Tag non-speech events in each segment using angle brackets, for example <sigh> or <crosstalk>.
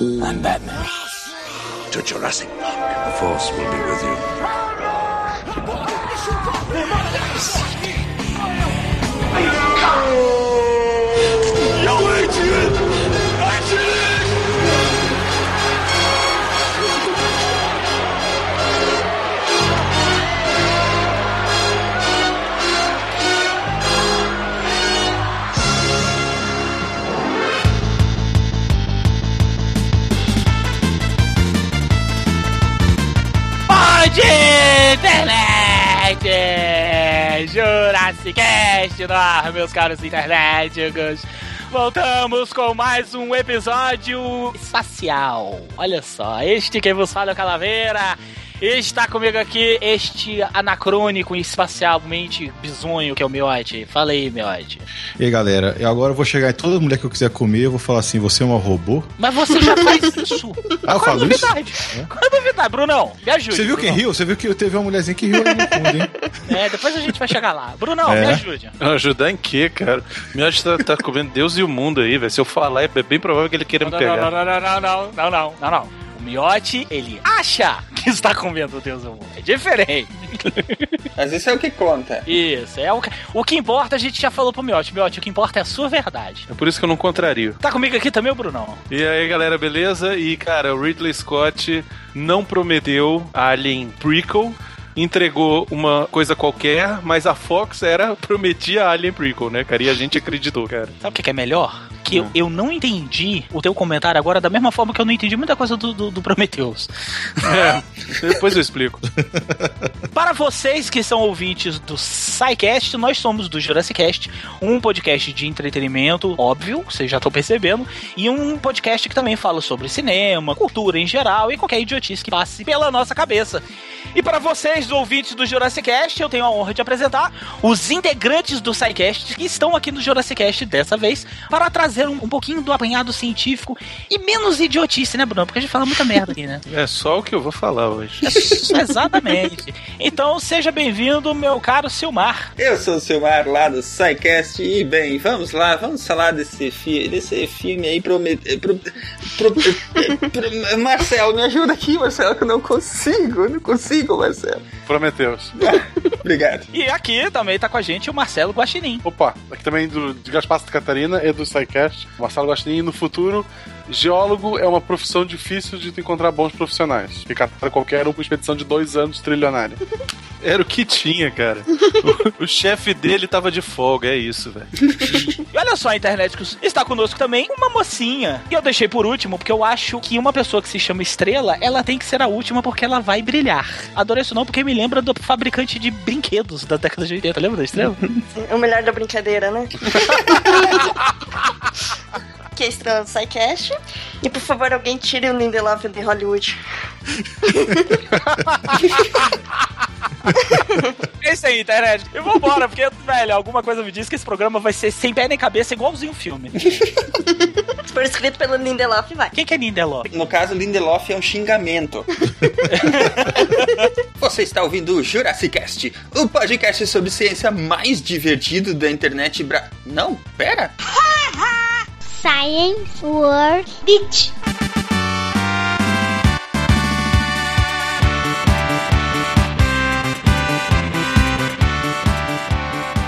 I'm Batman. To Jurassic Park. The Force will be with you. Internet! Jurassic Cast no ar, meus caros internéticos! Voltamos com mais um episódio espacial. Olha só, este quem vos fala é o Calaveira. Está comigo aqui este anacrônico e espacialmente bizonho que é o Miote. Fala aí, Miote. E aí, galera, eu agora vou chegar em toda mulher que eu quiser comer, eu vou falar assim, você é uma robô? Mas você já faz isso. Ah, eu Qual falo é a isso? novidade? Qual é a novidade, Brunão? Me ajude. Você viu quem riu? Você viu que teve uma mulherzinha que riu ali no fundo, hein? É, depois a gente vai chegar lá. Brunão, É. me ajude. Ajudar em quê, cara? Que tá, tá comendo Deus e o mundo aí, velho. Se eu falar, é bem provável que ele queira me Não, não, pegar. não, não, não, não, não, não, não, não, não. O Miote, ele acha que está comendo Deus do mundo. É diferente. Mas isso é o que conta. Isso, é o que, o que importa, a gente já falou pro Miote. Miote, o que importa é a sua verdade. É por isso que eu não contrario. Tá comigo aqui também o Brunão? E aí, galera, beleza? E, cara, o Ridley Scott não prometeu Alien Prequel. Entregou uma coisa qualquer, mas a Fox era prometia Alien Prequel, né, cara? E a gente acreditou, cara. Sabe o que é melhor? Que eu, eu não entendi o teu comentário agora da mesma forma que eu não entendi muita coisa do, do, do Prometheus. É, depois eu explico. <laughs> Para vocês que são ouvintes do SciCast, nós somos do Jurassic Cast, um podcast de entretenimento, óbvio, vocês já estão percebendo, e um podcast que também fala sobre cinema, cultura em geral e qualquer idiotice que passe pela nossa cabeça. E para vocês, ouvintes do Jurassic Cast, eu tenho a honra de apresentar os integrantes do SciCast que estão aqui no Jurassic Cast dessa vez para trazer um, um pouquinho do apanhado científico e menos idiotice, né, Bruno? Porque a gente fala muita merda aqui, né? <laughs> É só o que eu vou falar hoje. Exatamente. Então seja bem-vindo, meu caro Silmar. Eu sou o Silmar lá do SciCast e, bem, vamos lá, vamos falar desse, fi desse filme aí promete... Pro, pro, pro- Marcelo, me ajuda aqui, Marcelo, que eu não consigo, eu não consigo, Marcelo. Prometeus. <laughs> Obrigado. E aqui também tá com a gente o Marcelo Guaxinim. Opa, aqui também do, de Gaspar Catarina e do SciCast, Marcelo Guaxinim. No futuro, geólogo é uma profissão difícil de encontrar bons profissionais. Ficar para qualquer um com expedição de dois anos trilionária. <laughs> Era o que tinha, cara. O, o chefe dele tava de folga, é isso, velho. E olha só, internet, está conosco também uma mocinha. E eu deixei por último porque eu acho que uma pessoa que se chama Estrela, ela tem que ser a última porque ela vai brilhar. Adorei isso não porque me lembra do fabricante de brinquedos da década de 80. Lembra da Estrela? É <laughs> o melhor da brincadeira, né? <laughs> que é estranho do SciCast. E por favor, alguém tire o Lindelof de Hollywood. É isso aí, internet. E vambora, porque, velho, alguma coisa me diz que esse programa vai ser sem pé nem cabeça, igualzinho o filme. <laughs> Se for escrito pelo Lindelof, vai. Quem que é Nindeló? No caso, Lindelof é um xingamento. <laughs> Você está ouvindo o Jurassic Cast, o podcast sobre ciência mais divertido da internet bra... Não, pera. science word beach.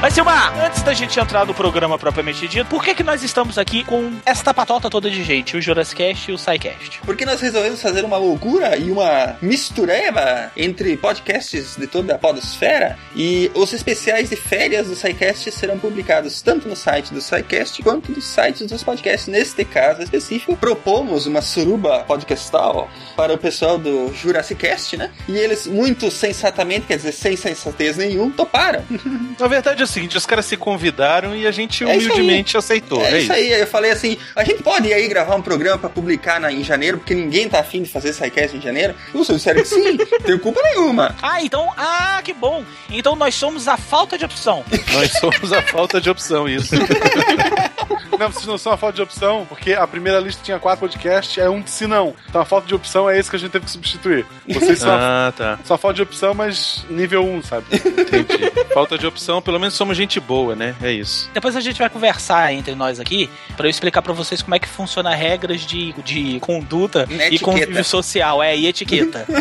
Mas Silmar, antes da gente entrar no programa propriamente dito, por que que nós estamos aqui com esta patota toda de gente? O Jurassic Cast e o SciCast. Porque nós resolvemos fazer uma loucura e uma mistureba entre podcasts de toda a podosfera e os especiais de férias do SciCast serão publicados tanto no site do SciCast quanto nos sites dos podcasts. Neste caso específico, propomos uma suruba podcastal para o pessoal do Jurassic Cast, né? E eles, muito sensatamente, quer dizer, sem sensatez nenhum, toparam. <laughs> Na verdade seguinte, os caras se convidaram e a gente É humildemente aceitou. É, É, isso aí, eu falei assim, a gente pode ir aí gravar um programa pra publicar na- em janeiro, porque ninguém tá afim de fazer SciCast em janeiro? Vocês disseram que sim, <laughs> tenho culpa nenhuma. Ah, então, ah, que bom. Então nós somos a falta de opção. <laughs> Nós somos a falta de opção, isso. <laughs> Não, vocês não são a falta de opção, porque a primeira lista tinha quatro podcasts, é um de si não. Então a falta de opção é esse que a gente teve que substituir. Vocês são, a, Ah, tá. a falta de opção, mas nível 1, sabe? Entendi. Falta de opção, pelo menos somos gente boa, né? É isso. Depois a gente vai conversar entre nós aqui pra eu explicar pra vocês como é que funciona regras de, de conduta e Etiqueta. convívio social, é, e etiqueta. <laughs>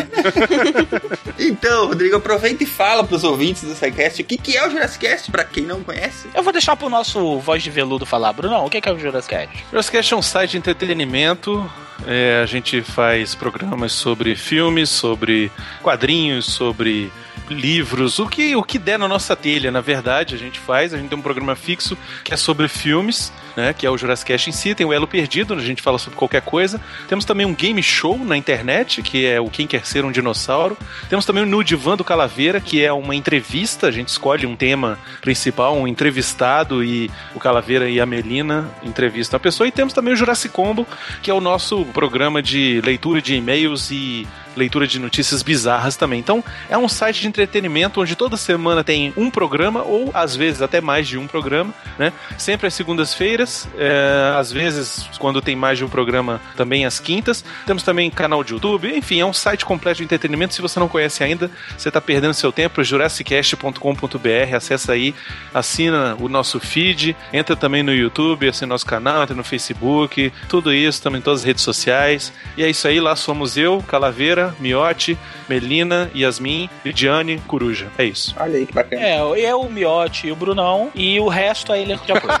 Então, Rodrigo, aproveita e fala pros ouvintes do SciCast o que, que é o Jurassic Cast, pra quem não conhece. eu vou deixar pro nosso voz de veludo falar. Brunão, o que que é o Jurassic Cast? Jurassic é um site de entretenimento. É, a gente faz programas sobre filmes, sobre quadrinhos, sobre livros, o que, o que der na nossa telha, na verdade, a gente faz. A gente tem um programa fixo que é sobre filmes, né, que é o Jurassic em si. Tem o Elo Perdido, onde a gente fala sobre qualquer coisa. Temos também um game show na internet, que é o Quem Quer Ser um Dinossauro. Temos também o No Divã do Calaveira, que é uma entrevista. A gente escolhe um tema principal, um entrevistado, e o Calaveira e a Melina entrevistam a pessoa. E temos também o Jurassic Combo, que é o nosso programa de leitura de e-mails e leitura de notícias bizarras também. Então, é um site de entretenimento onde toda semana tem um programa, ou às vezes até mais de um programa, né? Sempre às segundas-feiras, é, às vezes, quando tem mais de um programa, também às quintas. Temos também canal de YouTube, enfim, é um site completo de entretenimento. Se você não conhece ainda, você está perdendo seu tempo, jurassicast.com.br, acessa aí, assina o nosso feed, entra também no YouTube, assina nosso canal, entra no Facebook, tudo isso, também em todas as redes sociais. E é isso aí, lá somos eu, Calaveira, Miote, Melina, Yasmin, Lidiane, Coruja. É isso. Olha aí que bacana. É, eu, o Miotti e o Brunão, e o resto é elenco de apoio. <laughs>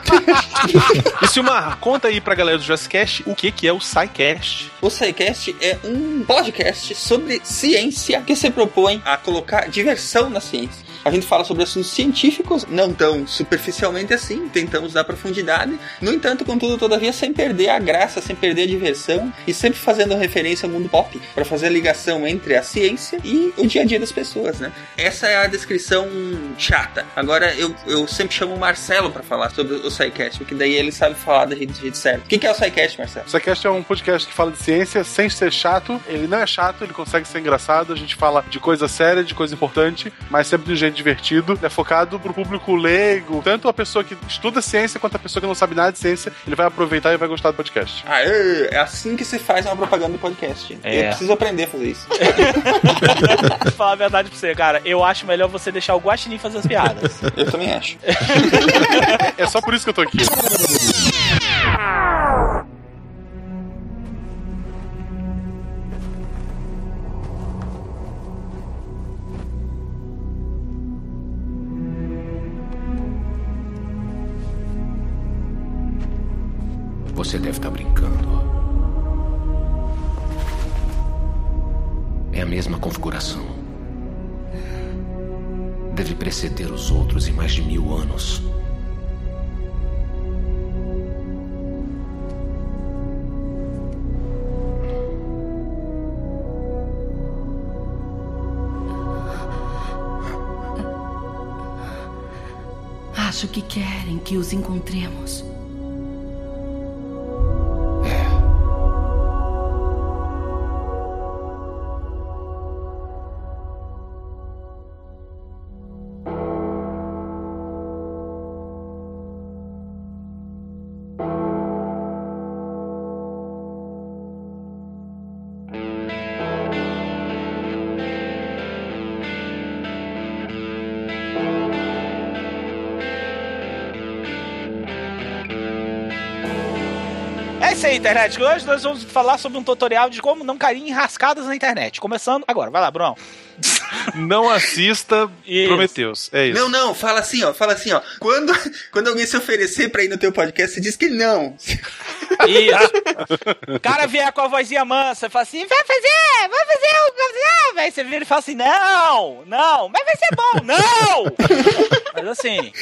E Silmar, conta aí pra galera do Jurassicast o que, que é o SciCast. O SciCast é um podcast sobre ciência que se propõe a colocar diversão na ciência. A gente fala sobre assuntos científicos, não tão superficialmente assim, tentamos dar profundidade. No entanto, contudo, todavia, sem perder a graça, sem perder a diversão e sempre fazendo referência ao mundo pop, para fazer a ligação entre a ciência e o dia a dia das pessoas, né? Essa é a descrição chata. Agora, eu, eu sempre chamo o Marcelo para falar sobre o SciCast, porque daí ele sabe falar da gente do jeito certo. O que que é o SciCast, Marcelo? O SciCast é um podcast que fala de ciência sem ser chato. Ele não é chato, ele consegue ser engraçado. A gente fala de coisa séria, de coisa importante, mas sempre de um divertido. É focado pro público leigo. Tanto a pessoa que estuda ciência quanto a pessoa que não sabe nada de ciência. Ele vai aproveitar e vai gostar do podcast. Ah, é, é assim que se faz uma propaganda do podcast. É. Eu preciso aprender a fazer isso. Vou <laughs> falar a verdade pra você, cara. Eu acho melhor você deixar o Guaxinim fazer as piadas. Eu também acho. É só por isso que eu tô aqui. <laughs> Você deve estar brincando. É a mesma configuração. Deve preceder os outros em mais de mil anos. Acho que querem que os encontremos. Internet. Hoje nós vamos falar sobre um tutorial de como não cair em rascadas na internet. Começando agora. Vai lá, Bruno. <laughs> Não assista Isso. Prometheus. É isso. Não, não, fala assim, ó, fala assim, ó. Quando, <laughs> quando alguém se oferecer pra ir no teu podcast, você diz que não. Isso. O cara vier com a vozinha mansa e fala assim: vai fazer, vai fazer o. Aí você vira e fala assim: não, não, mas vai ser bom, não! Mas assim.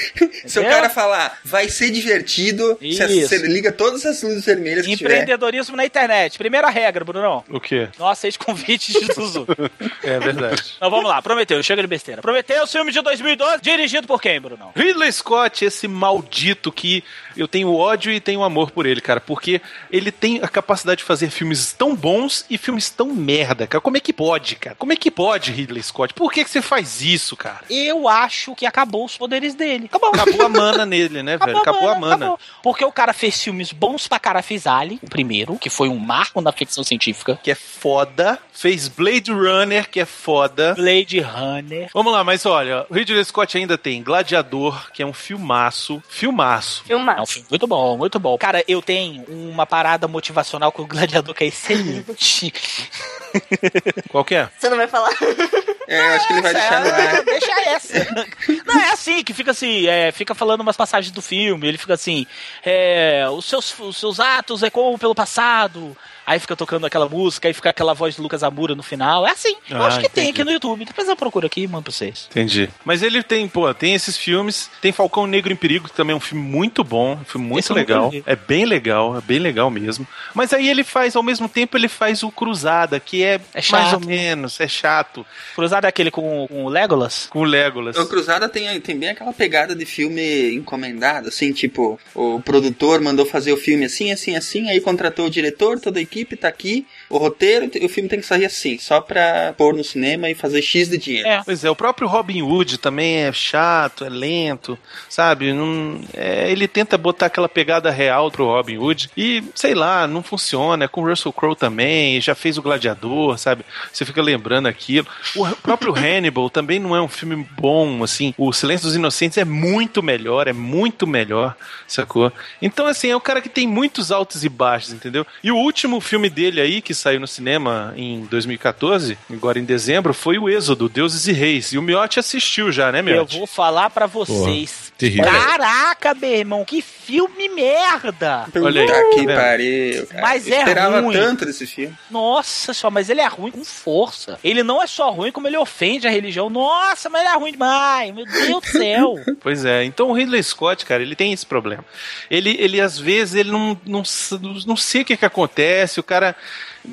Se o cara falar, vai ser divertido, você, liga todas as luzes vermelhas que tiver. Empreendedorismo na internet. Primeira regra, Brunão. O quê? Não aceite convites de Zuzu. É verdade. Então vamos lá, Prometeu, chega de besteira. Prometeu, filme de 2012, dirigido por quem, Brunão? Ridley Scott, esse maldito que eu tenho ódio e tenho amor por ele, cara. Por porque ele tem a capacidade de fazer filmes tão bons e filmes tão merda, cara. Como é que pode, cara? Como é que pode, Ridley Scott? Por que, que você faz isso, cara? Eu acho que acabou os poderes dele. Acabou. Acabou a mana nele, né, <laughs> velho? Acabou a mana. acabou. Porque o cara fez filmes bons pra cara, fez Ali, o primeiro, que foi um marco na ficção científica. Que é foda. Fez Blade Runner, que é foda. Blade Runner. Vamos lá, mas olha, o Ridley Scott ainda tem Gladiador, que é um filmaço. Filmaço. É um Filme muito bom, muito bom. Cara, eu tenho uma parada motivacional com o Gladiador que é excelente. Qual que é? Você não vai falar? É, eu acho que ele vai deixar no ar. Deixa essa. <laughs> Não, é assim, que fica assim, é, fica falando umas passagens do filme, ele fica assim, é, os, seus, os seus atos ecoam pelo passado, aí fica tocando aquela música, aí fica aquela voz de Lucas Amura no final, é assim, eu Ah, acho que tem entendi. aqui no YouTube, depois eu procuro aqui e mando pra vocês. Entendi. Mas ele tem, pô, tem esses filmes. Tem Falcão Negro em Perigo, que também é um filme muito bom, um filme muito Esse legal. É bem legal, é bem legal mesmo. Mas aí ele faz, ao mesmo tempo, ele faz o Cruzada, que é, É chato. mais ou menos, é chato. Cruzado é aquele com, com o Legolas? Com o Legolas. O Cruzada tem, tem bem aquela pegada de filme encomendado, assim, tipo, o produtor mandou fazer o filme assim, assim, assim, aí contratou o diretor, toda a equipe tá aqui, o roteiro, o filme tem que sair assim, só pra pôr no cinema e fazer X de dinheiro. É. Pois é, o próprio Robin Hood também é chato, é lento, sabe? Não, é, ele tenta botar aquela pegada real pro Robin Hood e, sei lá, não funciona. É com o Russell Crowe também, já fez o Gladiador, sabe? Você fica lembrando aquilo. O próprio <laughs> Hannibal também não é um filme bom, assim. O Silêncio dos Inocentes é muito melhor, é muito melhor, sacou? Então, assim, é um cara que tem muitos altos e baixos, entendeu? E o último filme dele aí, que saiu no cinema em 2014, agora em dezembro, foi o Êxodo, Deuses e Reis. E o Miotti assistiu já, né, Eu Miotti? vou falar pra vocês. Terrível. Caraca, meu irmão, que filme merda! Olha aí, tá que pariu, cara. Mas Eu é esperava ruim. tanto desse filme. Nossa senhora, mas ele é ruim com força. Ele não é só ruim, como ele ofende a religião. Nossa, mas ele é ruim demais. Meu Deus do céu. <laughs> Pois é, então o Ridley Scott, cara, ele tem esse problema. Ele, ele às vezes, ele não, não, não sei o que, que acontece, o cara.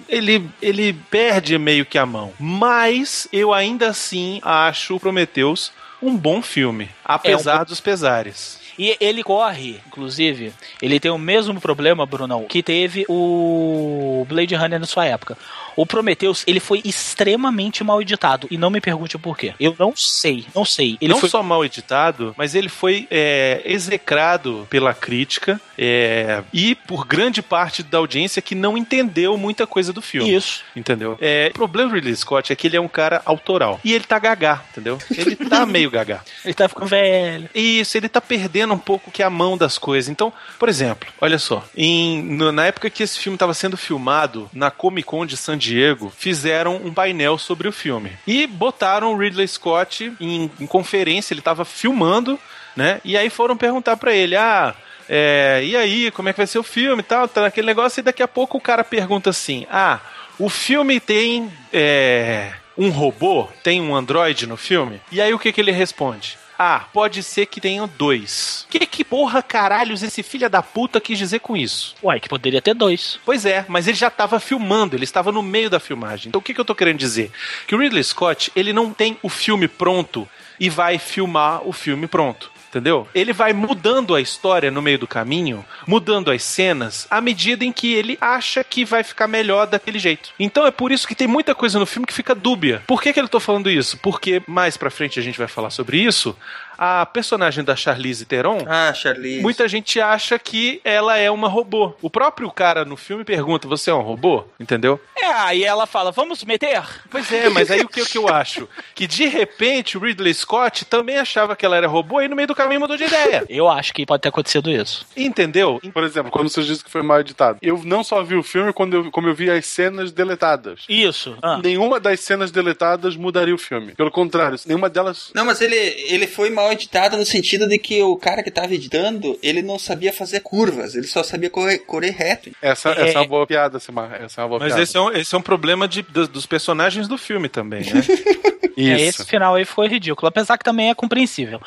Ele, ele perde meio que a mão. Mas eu ainda assim acho o Prometheus um bom filme, apesar dos pesares. E ele corre, inclusive, ele tem o mesmo problema, Brunão, que teve o Blade Runner na sua época. O Prometheus, ele foi extremamente mal editado. E não me pergunte o porquê. Eu não sei, não sei. Ele não foi só mal editado, mas ele foi é, execrado pela crítica é, e por grande parte da audiência que não entendeu muita coisa do filme. Isso. Entendeu? É, o problema do Ridley Scott é que ele é um cara autoral. E ele tá gagá, entendeu? Ele tá <laughs> meio gagá. Ele tá ficando velho. Isso, ele tá perdendo um pouco que é a mão das coisas. Então, por exemplo, olha só, em, no- na época que esse filme estava sendo filmado, na Comic Con de San Diego, fizeram um painel sobre o filme. E botaram o Ridley Scott em, em conferência, ele tava filmando, né? E aí foram perguntar pra ele, ah. é, e aí, como é que vai ser o filme e tal? Tá naquele negócio, e daqui a pouco o cara pergunta assim: Ah, o filme tem é, um robô? Tem um androide no filme? E aí o que, que ele responde? Ah, pode ser que tenham dois. Que que porra caralhos esse filho da puta quis dizer com isso? Uai, que poderia ter dois. Pois é, mas ele já estava filmando, ele estava no meio da filmagem. Então o que, que eu tô querendo dizer? Que o Ridley Scott, ele não tem o filme pronto e vai filmar o filme pronto. Entendeu? Ele vai mudando a história no meio do caminho, mudando as cenas, à medida em que ele acha que vai ficar melhor daquele jeito. Então é por isso que tem muita coisa no filme que fica dúbia. Por que, que eu tô falando isso? Porque mais pra frente a gente vai falar sobre isso. A personagem da Charlize Theron, Ah, Charlize. Muita gente acha que ela é uma robô. O próprio cara no filme pergunta: Você é um robô? Entendeu? É, aí ela fala, vamos meter? Pois é, mas aí o que, o que eu acho? Que de repente o Ridley Scott também achava que ela era robô e no meio do caminho mudou de ideia. Eu acho que pode ter acontecido isso. Entendeu? Por exemplo, quando você disse que foi mal editado. Eu não só vi o filme, quando eu, como eu vi as cenas deletadas. Isso. Ah. Nenhuma das cenas deletadas mudaria o filme. Pelo contrário, nenhuma delas. Não, mas ele, ele foi mal editado no sentido de que o cara que tava editando, ele não sabia fazer curvas, ele só sabia correr, correr reto. Essa, É. essa é uma boa piada, Samar. Essa é uma boa Mas piada. esse é, um, esse é um problema de, dos, dos personagens do filme também, né? <laughs> É, esse final aí foi ridículo, apesar que também é compreensível.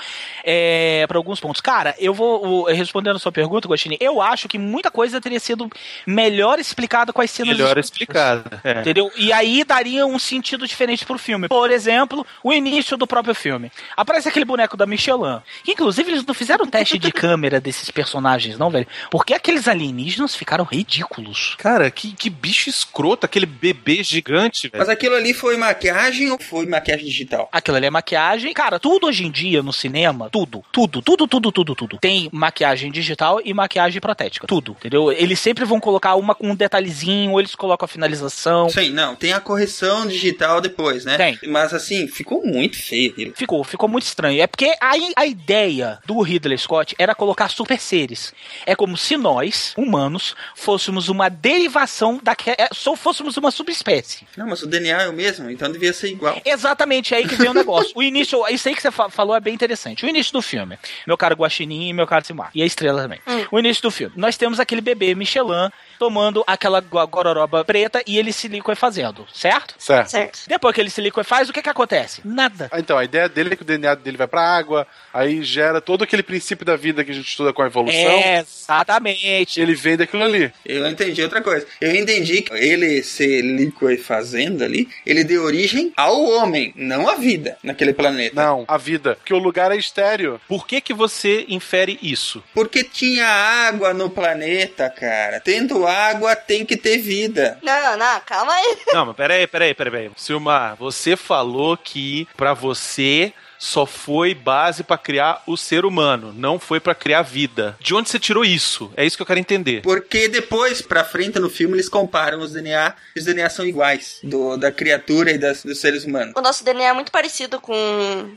É, para alguns pontos. Cara, eu vou o- respondendo a sua pergunta, Gostini. Eu acho que muita coisa teria sido melhor explicada com as cenas Melhor explicada. É. Entendeu? E aí daria um sentido diferente pro filme. Por exemplo, o início do próprio filme. Aparece aquele boneco da Michelin. Que, inclusive, eles não fizeram teste de câmera desses personagens, não, velho? Porque aqueles alienígenas ficaram ridículos. Cara, que, que bicho escroto, aquele bebê gigante, velho. Mas aquilo ali foi maquiagem ou foi maquiagem digital? Aquilo ali é maquiagem. Cara, tudo hoje em dia no cinema, tudo, tudo, tudo, tudo, tudo, tudo. Tem maquiagem digital e maquiagem protética. Tudo, entendeu? Eles sempre vão colocar uma com um detalhezinho, ou eles colocam a finalização. Sim, não, tem a correção digital depois, né? Tem. Mas assim, ficou muito feio. Ficou, ficou muito estranho. É porque a, a ideia do Ridley Scott era colocar super seres. É como se nós, humanos, fôssemos uma derivação da é, só fôssemos uma subespécie. Não, mas o DNA é o mesmo, então devia ser igual. Exatamente, é aí que vem o negócio. O início, isso aí que você fa- falou é bem interessante. O início do filme, meu caro Guaxinim e meu caro Simar, e a estrela também. O início do filme, nós temos aquele bebê Michelin tomando aquela go- gororoba preta e ele se liquefazendo, certo? Certo. Certo. Depois que ele se liquefaz, o que que acontece? Nada. Ah, Então, a ideia dele é que o DNA dele vai pra água, aí gera todo aquele princípio da vida que a gente estuda com a evolução. É, exatamente. Ele vem daquilo ali. Eu entendi outra coisa. Eu entendi que ele se liquefazendo ali, ele deu origem ao homem, não à vida naquele planeta. Não, a vida. Porque o lugar é estéreo. Por que que você infere isso? Porque tinha água no planeta, cara. Tendo água, tem que ter vida. Não, não, calma aí. Não, mas peraí, peraí, peraí, peraí. Silmar, você falou que pra você só foi base pra criar o ser humano, não foi pra criar vida. De onde você tirou isso? É isso que eu quero entender. Porque depois, pra frente no filme, eles comparam os DNA. Os DNA são iguais do, da criatura e das, dos seres humanos. O nosso DNA é muito parecido com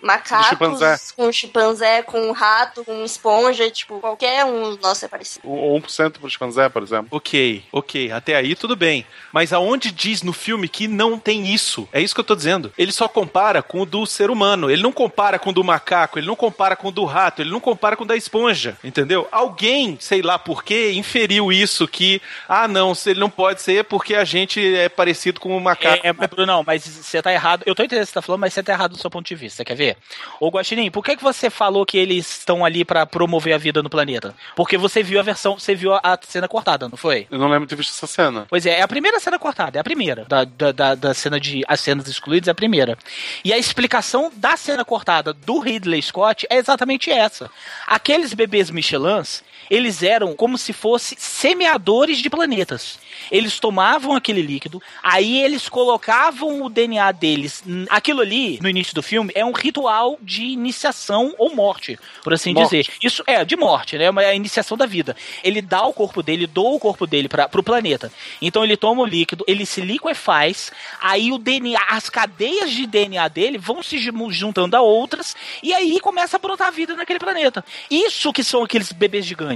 macacos, chimpanzé. com chimpanzé, com rato, com esponja, tipo, qualquer um nosso é parecido. O 1% pro chimpanzé, por exemplo. Ok, ok, até aí tudo bem. Mas aonde diz no filme que não tem isso? É isso que eu tô dizendo. Ele só compara com o do ser humano. Ele não compara com o do macaco, ele não compara com o do rato, ele não compara com o da esponja. Entendeu? Alguém, sei lá por quê, inferiu isso que, ah, não, se ele não pode ser porque a gente é parecido com o macaco. É, é, Bruno, não, mas você tá errado. Eu tô entendendo o que você tá falando, mas você tá errado do seu ponto de vista. Você quer ver? Ô, Guaxinim, por que, que você falou que eles estão ali pra promover a vida no planeta? Porque você viu a versão, você viu a, a cena cortada, não foi? Eu não lembro de ter visto essa cena. Pois é, é a primeira cena cortada, é a primeira. Da, da, da, da cena de. As cenas excluídas é a primeira. E a explicação da cena cortada do Ridley Scott é exatamente essa. Aqueles bebês Michelins, eles eram como se fossem semeadores de planetas. Eles tomavam aquele líquido, aí eles colocavam o DNA deles. Aquilo ali, no início do filme, é um ritual de iniciação ou morte, por assim Morte. dizer. Isso é, de morte, né? É a iniciação da vida. Ele dá o corpo dele, doa o corpo dele para pro planeta. Então ele toma o líquido, ele se liquefaz, aí o DNA, as cadeias de DNA dele vão se ju- juntando a outras, e aí começa a brotar vida naquele planeta. Isso que são aqueles bebês gigantes.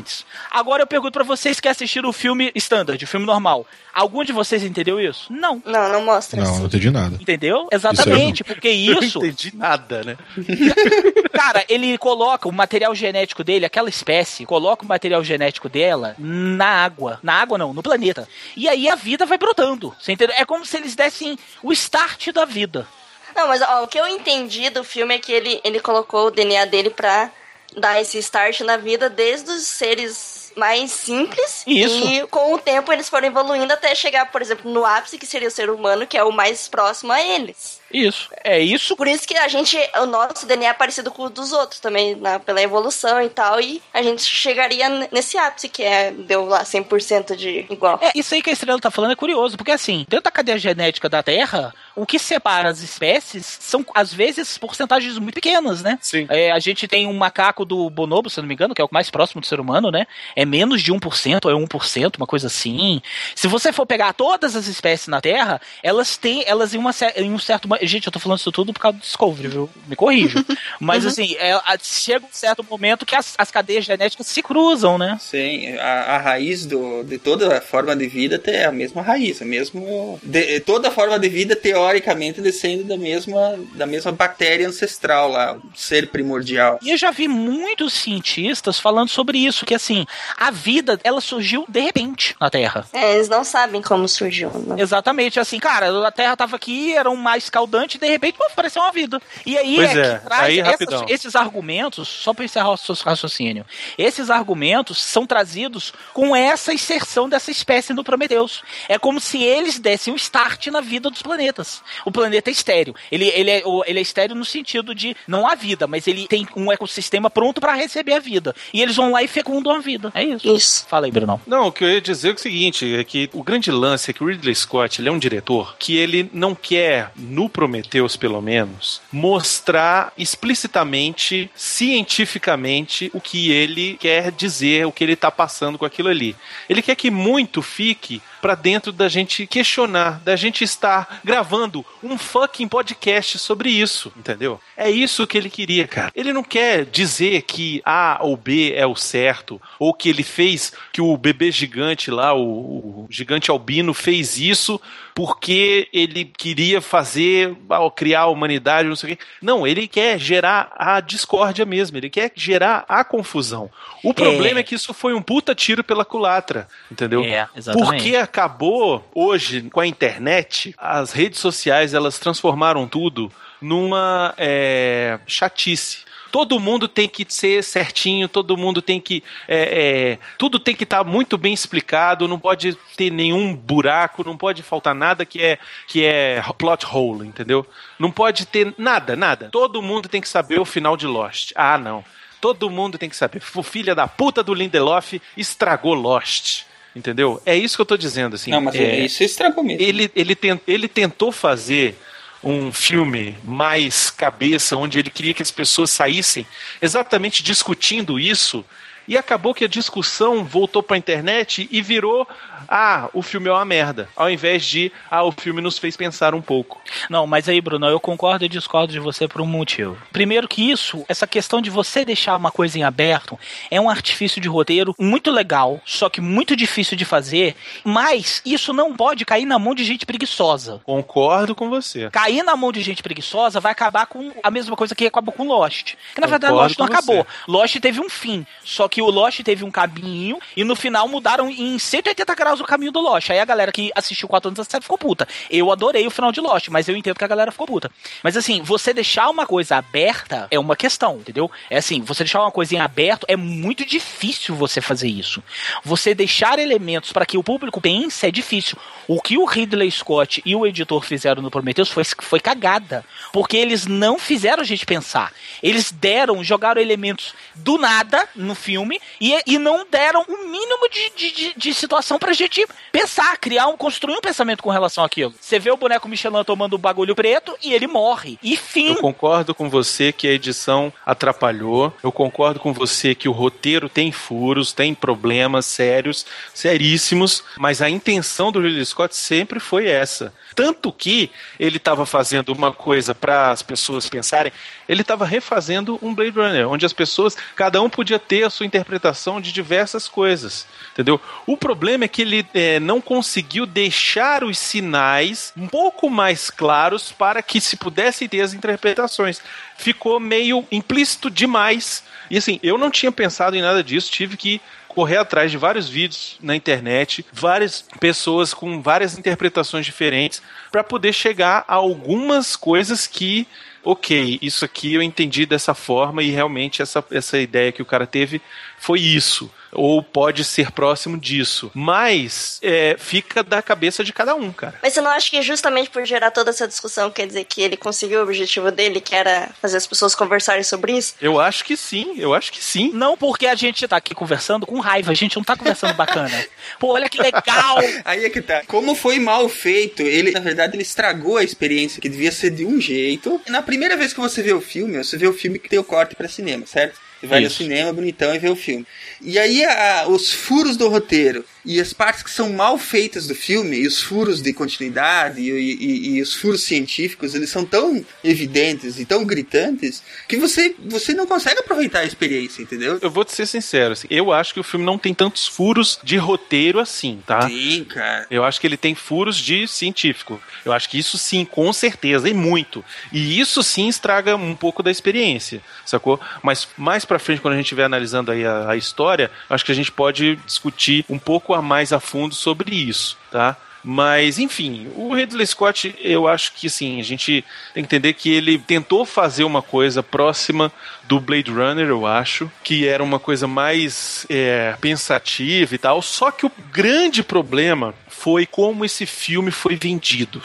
Agora eu pergunto pra vocês que assistiram o filme standard, o filme normal. Algum de vocês entendeu isso? Não. Não, não mostra Não, assim. não entendi nada. Entendeu? Exatamente, porque <laughs> Eu isso não entendi nada, né? <laughs> Cara, ele coloca o material genético dele, aquela espécie, coloca o material genético dela na água. Na água não, no planeta. E aí a vida vai brotando. Você entendeu? É como se eles dessem o start da vida. Não, mas ó, o que eu entendi do filme é que ele, ele colocou o DNA dele pra dar esse start na vida desde os seres mais simples. Isso. E com o tempo eles foram evoluindo até chegar, por exemplo, no ápice, que seria o ser humano, que é o mais próximo a eles. Isso. É isso. Por isso que a gente, o nosso DNA é parecido com o dos outros também, na- pela evolução e tal, e a gente chegaria nesse ápice, que é, deu lá 100% de igual. É, isso aí que a estrela tá falando é curioso, porque assim, dentro da cadeia genética da Terra, o que separa as espécies são, às vezes, porcentagens muito pequenas, né? Sim. É, a gente tem um macaco do bonobo, se não me engano, que é o mais próximo do ser humano, né? É menos de 1%, ou é 1%, uma coisa assim. Se você for pegar todas as espécies na Terra, elas têm, elas em, uma, em um certo... Gente, eu tô falando isso tudo por causa do Discovery, viu? Me corrijo. <laughs> Mas assim, é, a- chega um certo momento que as, as cadeias genéticas se cruzam, né? Sim, a, a raiz do, de toda forma de vida é a mesma raiz, a mesmo de- toda forma de vida teoricamente descende da mesma da mesma bactéria ancestral lá, o ser primordial. E eu já vi muitos cientistas falando sobre isso, que assim, a vida, ela surgiu de repente na Terra. É, eles não sabem como surgiu. Né? Exatamente, assim, cara, a Terra tava aqui, eram mais o Dante e de repente pô, apareceu uma vida. E aí Pois é, é, que traz aí, essas- rapidão. esses argumentos, só para encerrar o seu raciocínio, esses argumentos são trazidos com essa inserção dessa espécie no Prometheus. É como se eles dessem um start na vida dos planetas. O planeta é estéreo. Ele, ele, é, ele é estéreo no sentido de não há vida, mas ele tem um ecossistema pronto para receber a vida. E eles vão lá e fecundam a vida. É isso. Isso. Fala aí, Brunão. Não, o que eu ia dizer é o seguinte, é que o grande lance é que o Ridley Scott, ele é um diretor que ele não quer, no Prometheus pelo menos, mostrar explicitamente, cientificamente, o que ele quer dizer, o que ele tá passando com aquilo ali. Ele quer que muito fique pra dentro da gente questionar, da gente estar gravando um fucking podcast sobre isso, entendeu? É isso que ele queria, cara. Ele não quer dizer que A ou B é o certo, ou que ele fez, que o bebê gigante lá, o, o gigante albino fez isso porque ele queria fazer, ah, criar a humanidade, não sei o quê. Não, ele quer gerar a discórdia mesmo, ele quer gerar a confusão. O problema é, que isso foi um puta tiro pela culatra, entendeu? É, exatamente. Porque acabou hoje com a internet, as redes sociais elas transformaram tudo numa é, chatice. Todo mundo tem que ser certinho, todo mundo tem que. é, é, tudo tem que estar muito bem explicado, não pode ter nenhum buraco, não pode faltar nada que é, que é plot hole, entendeu? Não pode ter nada, nada. Todo mundo tem que saber o final de Lost. Ah, não. Todo mundo tem que saber. O filho da puta do Lindelof estragou Lost. Entendeu? É isso que eu tô dizendo, assim. Não, mas é, isso estragou mesmo. ele, ele, tent, ele tentou fazer um filme mais cabeça, onde ele queria que as pessoas saíssem exatamente discutindo isso, e acabou que a discussão voltou pra internet e virou: ah, o filme é uma merda, ao invés de ah, o filme nos fez pensar um pouco. Não, mas aí, Bruno, eu concordo e discordo de você por um motivo. Primeiro que isso, essa questão de você deixar uma coisa em aberto é um artifício de roteiro muito legal, só que muito difícil de fazer, mas isso não pode cair na mão de gente preguiçosa. Concordo com você. Cair na mão de gente preguiçosa vai acabar com a mesma coisa que acabou com Lost. Que na verdade Concordo Lost não acabou. você. Lost teve um fim. Só que o Lost teve um caminho e no final mudaram em 180 graus o caminho do Lost. Aí a galera que assistiu 4 anos da série ficou puta. Eu adorei o final de Lost, mas eu entendo que a galera ficou puta. Mas assim, você deixar uma coisa aberta é uma questão, entendeu? É assim, você deixar uma coisa em aberto é muito difícil você fazer isso. Você deixar elementos para que o público pense é difícil. O que o Ridley Scott e o editor fizeram no Prometheus foi, foi cagada. Porque eles não fizeram a gente pensar. Eles deram, jogaram elementos do nada no filme e, e não deram o mínimo de, de, de, de situação pra gente pensar, criar um, construir um pensamento com relação àquilo. Você vê o boneco Michelin tomando o bagulho preto e ele morre. E fim. Eu concordo com você que a edição atrapalhou. Eu concordo com você que o roteiro tem furos, tem problemas sérios, seríssimos, mas a intenção do Ridley Scott sempre foi essa. Tanto que ele estava fazendo uma coisa para as pessoas pensarem, ele estava refazendo um Blade Runner, onde as pessoas, cada um podia ter a sua interpretação de diversas coisas, entendeu? O problema é que ele é, não conseguiu deixar os sinais um pouco mais claros para que se pudessem ter as interpretações. Ficou meio implícito demais. E assim, eu não tinha pensado em nada disso, tive que correr atrás de vários vídeos na internet, várias pessoas com várias interpretações diferentes, para poder chegar a algumas coisas que, ok, isso aqui eu entendi dessa forma e realmente essa, essa ideia que o cara teve foi isso. Ou pode ser próximo disso. Mas é, fica da cabeça de cada um, cara. Mas você não acha que justamente por gerar toda essa discussão quer dizer que ele conseguiu o objetivo dele, que era fazer as pessoas conversarem sobre isso? Eu acho que sim, eu acho que sim. Não porque a gente tá aqui conversando com raiva, a gente não tá conversando bacana. <laughs> Pô, olha que legal! Aí é que tá. Como foi mal feito, ele, na verdade, ele estragou a experiência, que devia ser de um jeito. Na primeira vez que você vê o filme, você vê o filme que tem o corte pra cinema, certo? Você vai Isso. no cinema bonitão e vê o filme. E aí a- os furos do roteiro e as partes que são mal feitas do filme, e os furos de continuidade e, e- e os furos científicos, eles são tão evidentes e tão gritantes que você, você não consegue aproveitar a experiência, entendeu? Eu vou te ser sincero, assim, eu acho que o filme não tem tantos furos de roteiro assim, tá? Sim, cara. Eu acho que ele tem furos de científico. Eu acho que isso sim, com certeza, e muito. E isso sim estraga um pouco da experiência, sacou? Mas mais pra frente, quando a gente estiver analisando aí a, a história, acho que a gente pode discutir um pouco a mais a fundo sobre isso, tá? Mas, enfim, o Ridley Scott, eu acho que, assim, a gente tem que entender que ele tentou fazer uma coisa próxima do Blade Runner, eu acho, que era uma coisa mais é, pensativa e tal. Só que o grande problema foi como esse filme foi vendido.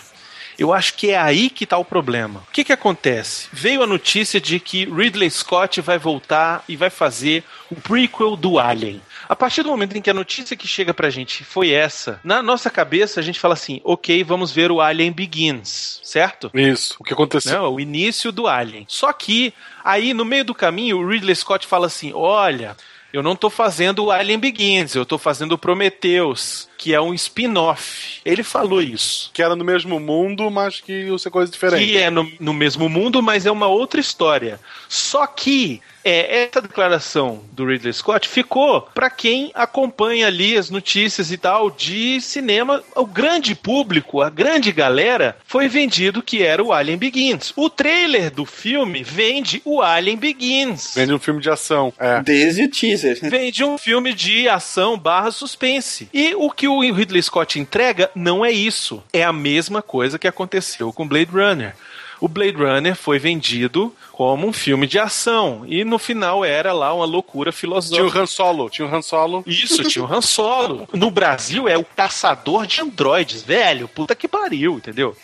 Eu acho que é aí que está o problema. O que, que acontece? Veio a notícia de que Ridley Scott vai voltar e vai fazer o prequel do Alien. A partir do momento em que a notícia que chega pra gente foi essa, na nossa cabeça a gente fala assim: ok, vamos ver o Alien Begins, certo? Isso, o que aconteceu. Não, o início do Alien. Só que aí no meio do caminho o Ridley Scott fala assim: olha. Eu não tô fazendo o Alien Begins, eu tô fazendo o Prometheus, que é um spin-off. Ele falou isso. Que era no mesmo mundo, mas que ia ser coisa diferente. Que é no, no mesmo mundo, mas é uma outra história. Só que é, essa declaração do Ridley Scott ficou para quem acompanha ali as notícias e tal de cinema. O grande público, a grande galera, foi vendido que era o Alien Begins. O trailer do filme vende o Alien Begins. Vende um filme de ação. É. Desde o teaser. Vende um filme de ação barra suspense. E o que o Ridley Scott entrega não é isso. É a mesma coisa que aconteceu com Blade Runner o Blade Runner foi vendido como um filme de ação. E no final era lá uma loucura filosófica. Tinha o Han Solo, tinha o Han Solo. Isso, tinha o Han Solo. No Brasil é o caçador de androides, velho. Puta que pariu, entendeu?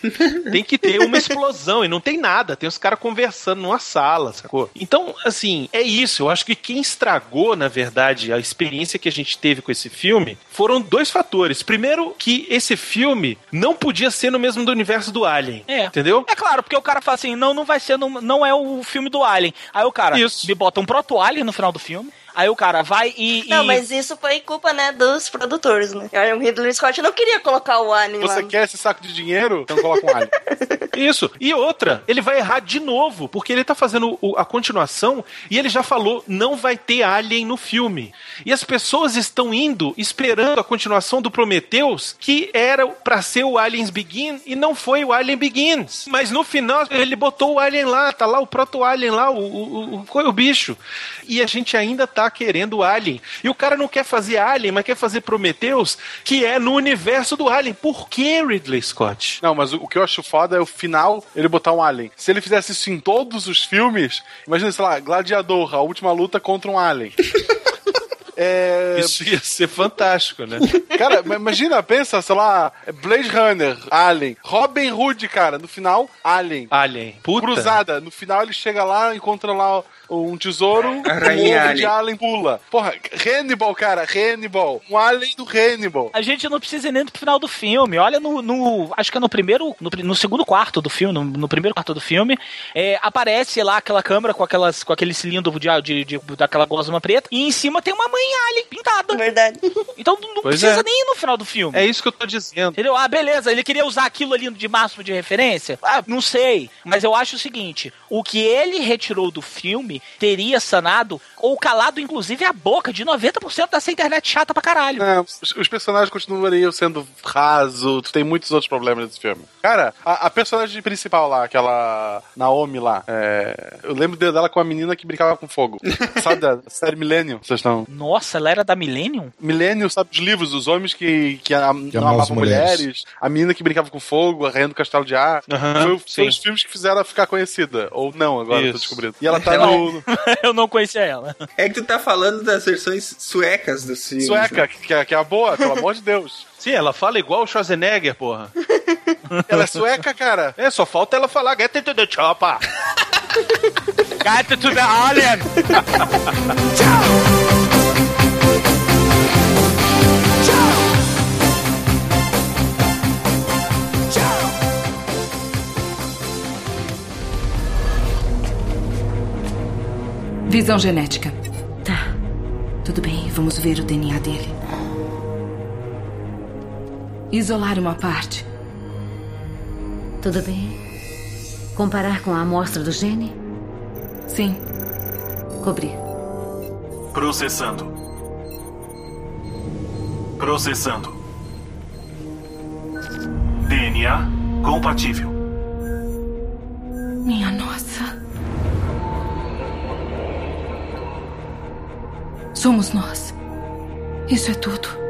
Tem que ter uma explosão e não tem nada. Tem os caras conversando numa sala, sacou? Então, assim, é isso. Eu acho que quem estragou, na verdade, a experiência que a gente teve com esse filme foram dois fatores. Primeiro, que esse filme não podia ser no mesmo do universo do Alien. É. Entendeu? É claro, porque o cara fala assim, não, não vai ser, não, não é o filme do Alien. Aí o cara Isso. me bota um proto-Alien no final do filme. Aí o cara vai e. Não, e- mas isso foi culpa, né, dos produtores, né? O Ridley Scott não queria colocar o Alien Você lá. quer esse saco de dinheiro? Então coloca um alien. <laughs> Isso. E outra, ele vai errar de novo, porque ele tá fazendo o- a continuação e ele já falou não vai ter Alien no filme. E as pessoas estão indo esperando a continuação do Prometheus, que era pra ser o Aliens Begin e não foi o Alien Begins. Mas no final ele botou o Alien lá, tá lá o proto-Alien lá, o, o, o, o, o bicho. E a gente ainda tá querendo o Alien. E o cara não quer fazer Alien, mas quer fazer Prometheus, que é no universo do Alien. Por que Ridley Scott? Não, mas o, que eu acho foda é o final ele botar um alien. Se ele fizesse isso em todos os filmes, imagina, sei lá, Gladiador, a última luta contra um alien. <laughs> É... Isso ia ser fantástico, né? Cara, ma- imagina, pensa, sei lá, Blade Runner, Alien, Robin Hood, cara, no final, Alien. Alien. Puta. Cruzada, no final ele chega lá, encontra lá um tesouro, A um ovo de Alien. Pula. Porra, Hannibal, cara, Hannibal. Um Alien do Hannibal. A gente não precisa ir nem pro final do filme. Olha no. no- acho que é no primeiro. No, no segundo quarto do filme, no, no primeiro quarto do filme, é, aparece lá aquela câmera com, aquelas, com aquele cilindro de, de, de- daquela gosma preta. E em cima tem uma mãe alien pintada. Verdade. <laughs> Então não Pois precisa é. nem ir no final do filme. É isso que eu tô dizendo. Entendeu? Ah, beleza, ele queria usar aquilo ali de máximo de referência? Ah, não sei. Mas eu acho o seguinte: o que ele retirou do filme teria sanado ou calado, inclusive, a boca de 90% dessa internet chata pra caralho. É, os, os personagens continuariam sendo raso, tu tem muitos outros problemas nesse filme. Cara, a, a personagem principal lá, aquela Naomi lá, é, eu lembro dela com a menina que brincava com fogo. <laughs> Sabe da série Millennium? Vocês estão. Nossa, ela era da Millennium? Millennium, sabe os livros, os homens que, que, a, não amavam mulheres. mulheres. a menina que brincava com fogo, a rainha do castelo de ar. Aham, Foi, foi os filmes que fizeram ela ficar conhecida. Ou não, agora eu tô Isso. descobrindo. E ela tá Ela- no. <laughs> eu não conhecia ela. É que tu tá falando das versões suecas do filme. Sueca, que, que é- que é a boa, pelo amor de Deus. <laughs> Sim, ela fala igual o Schwarzenegger, porra. Ela é sueca, cara. É, só falta ela falar get into the chopper. Get to the alien! <laughs> Visão genética. Tá. Tudo bem, vamos ver o DNA dele. Isolar uma parte. Tudo bem. Comparar com a amostra do gene? Sim. Cobrir. Processando. Processando. DNA compatível. Minha nossa. Somos nós. Isso é tudo.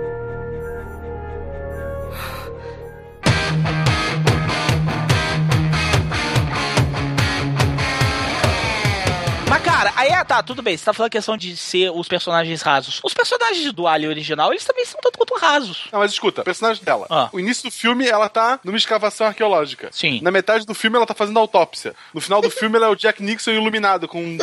Tá, tudo bem. Você tá falando a questão de ser os personagens rasos. Os personagens do Alien original, eles também são tanto quanto rasos. Não, mas escuta, personagem dela. Ah. O início do filme, ela tá numa escavação arqueológica. Sim. Na metade do filme, ela tá fazendo autópsia. No final do filme, ela é o Jack Nixon iluminado, com um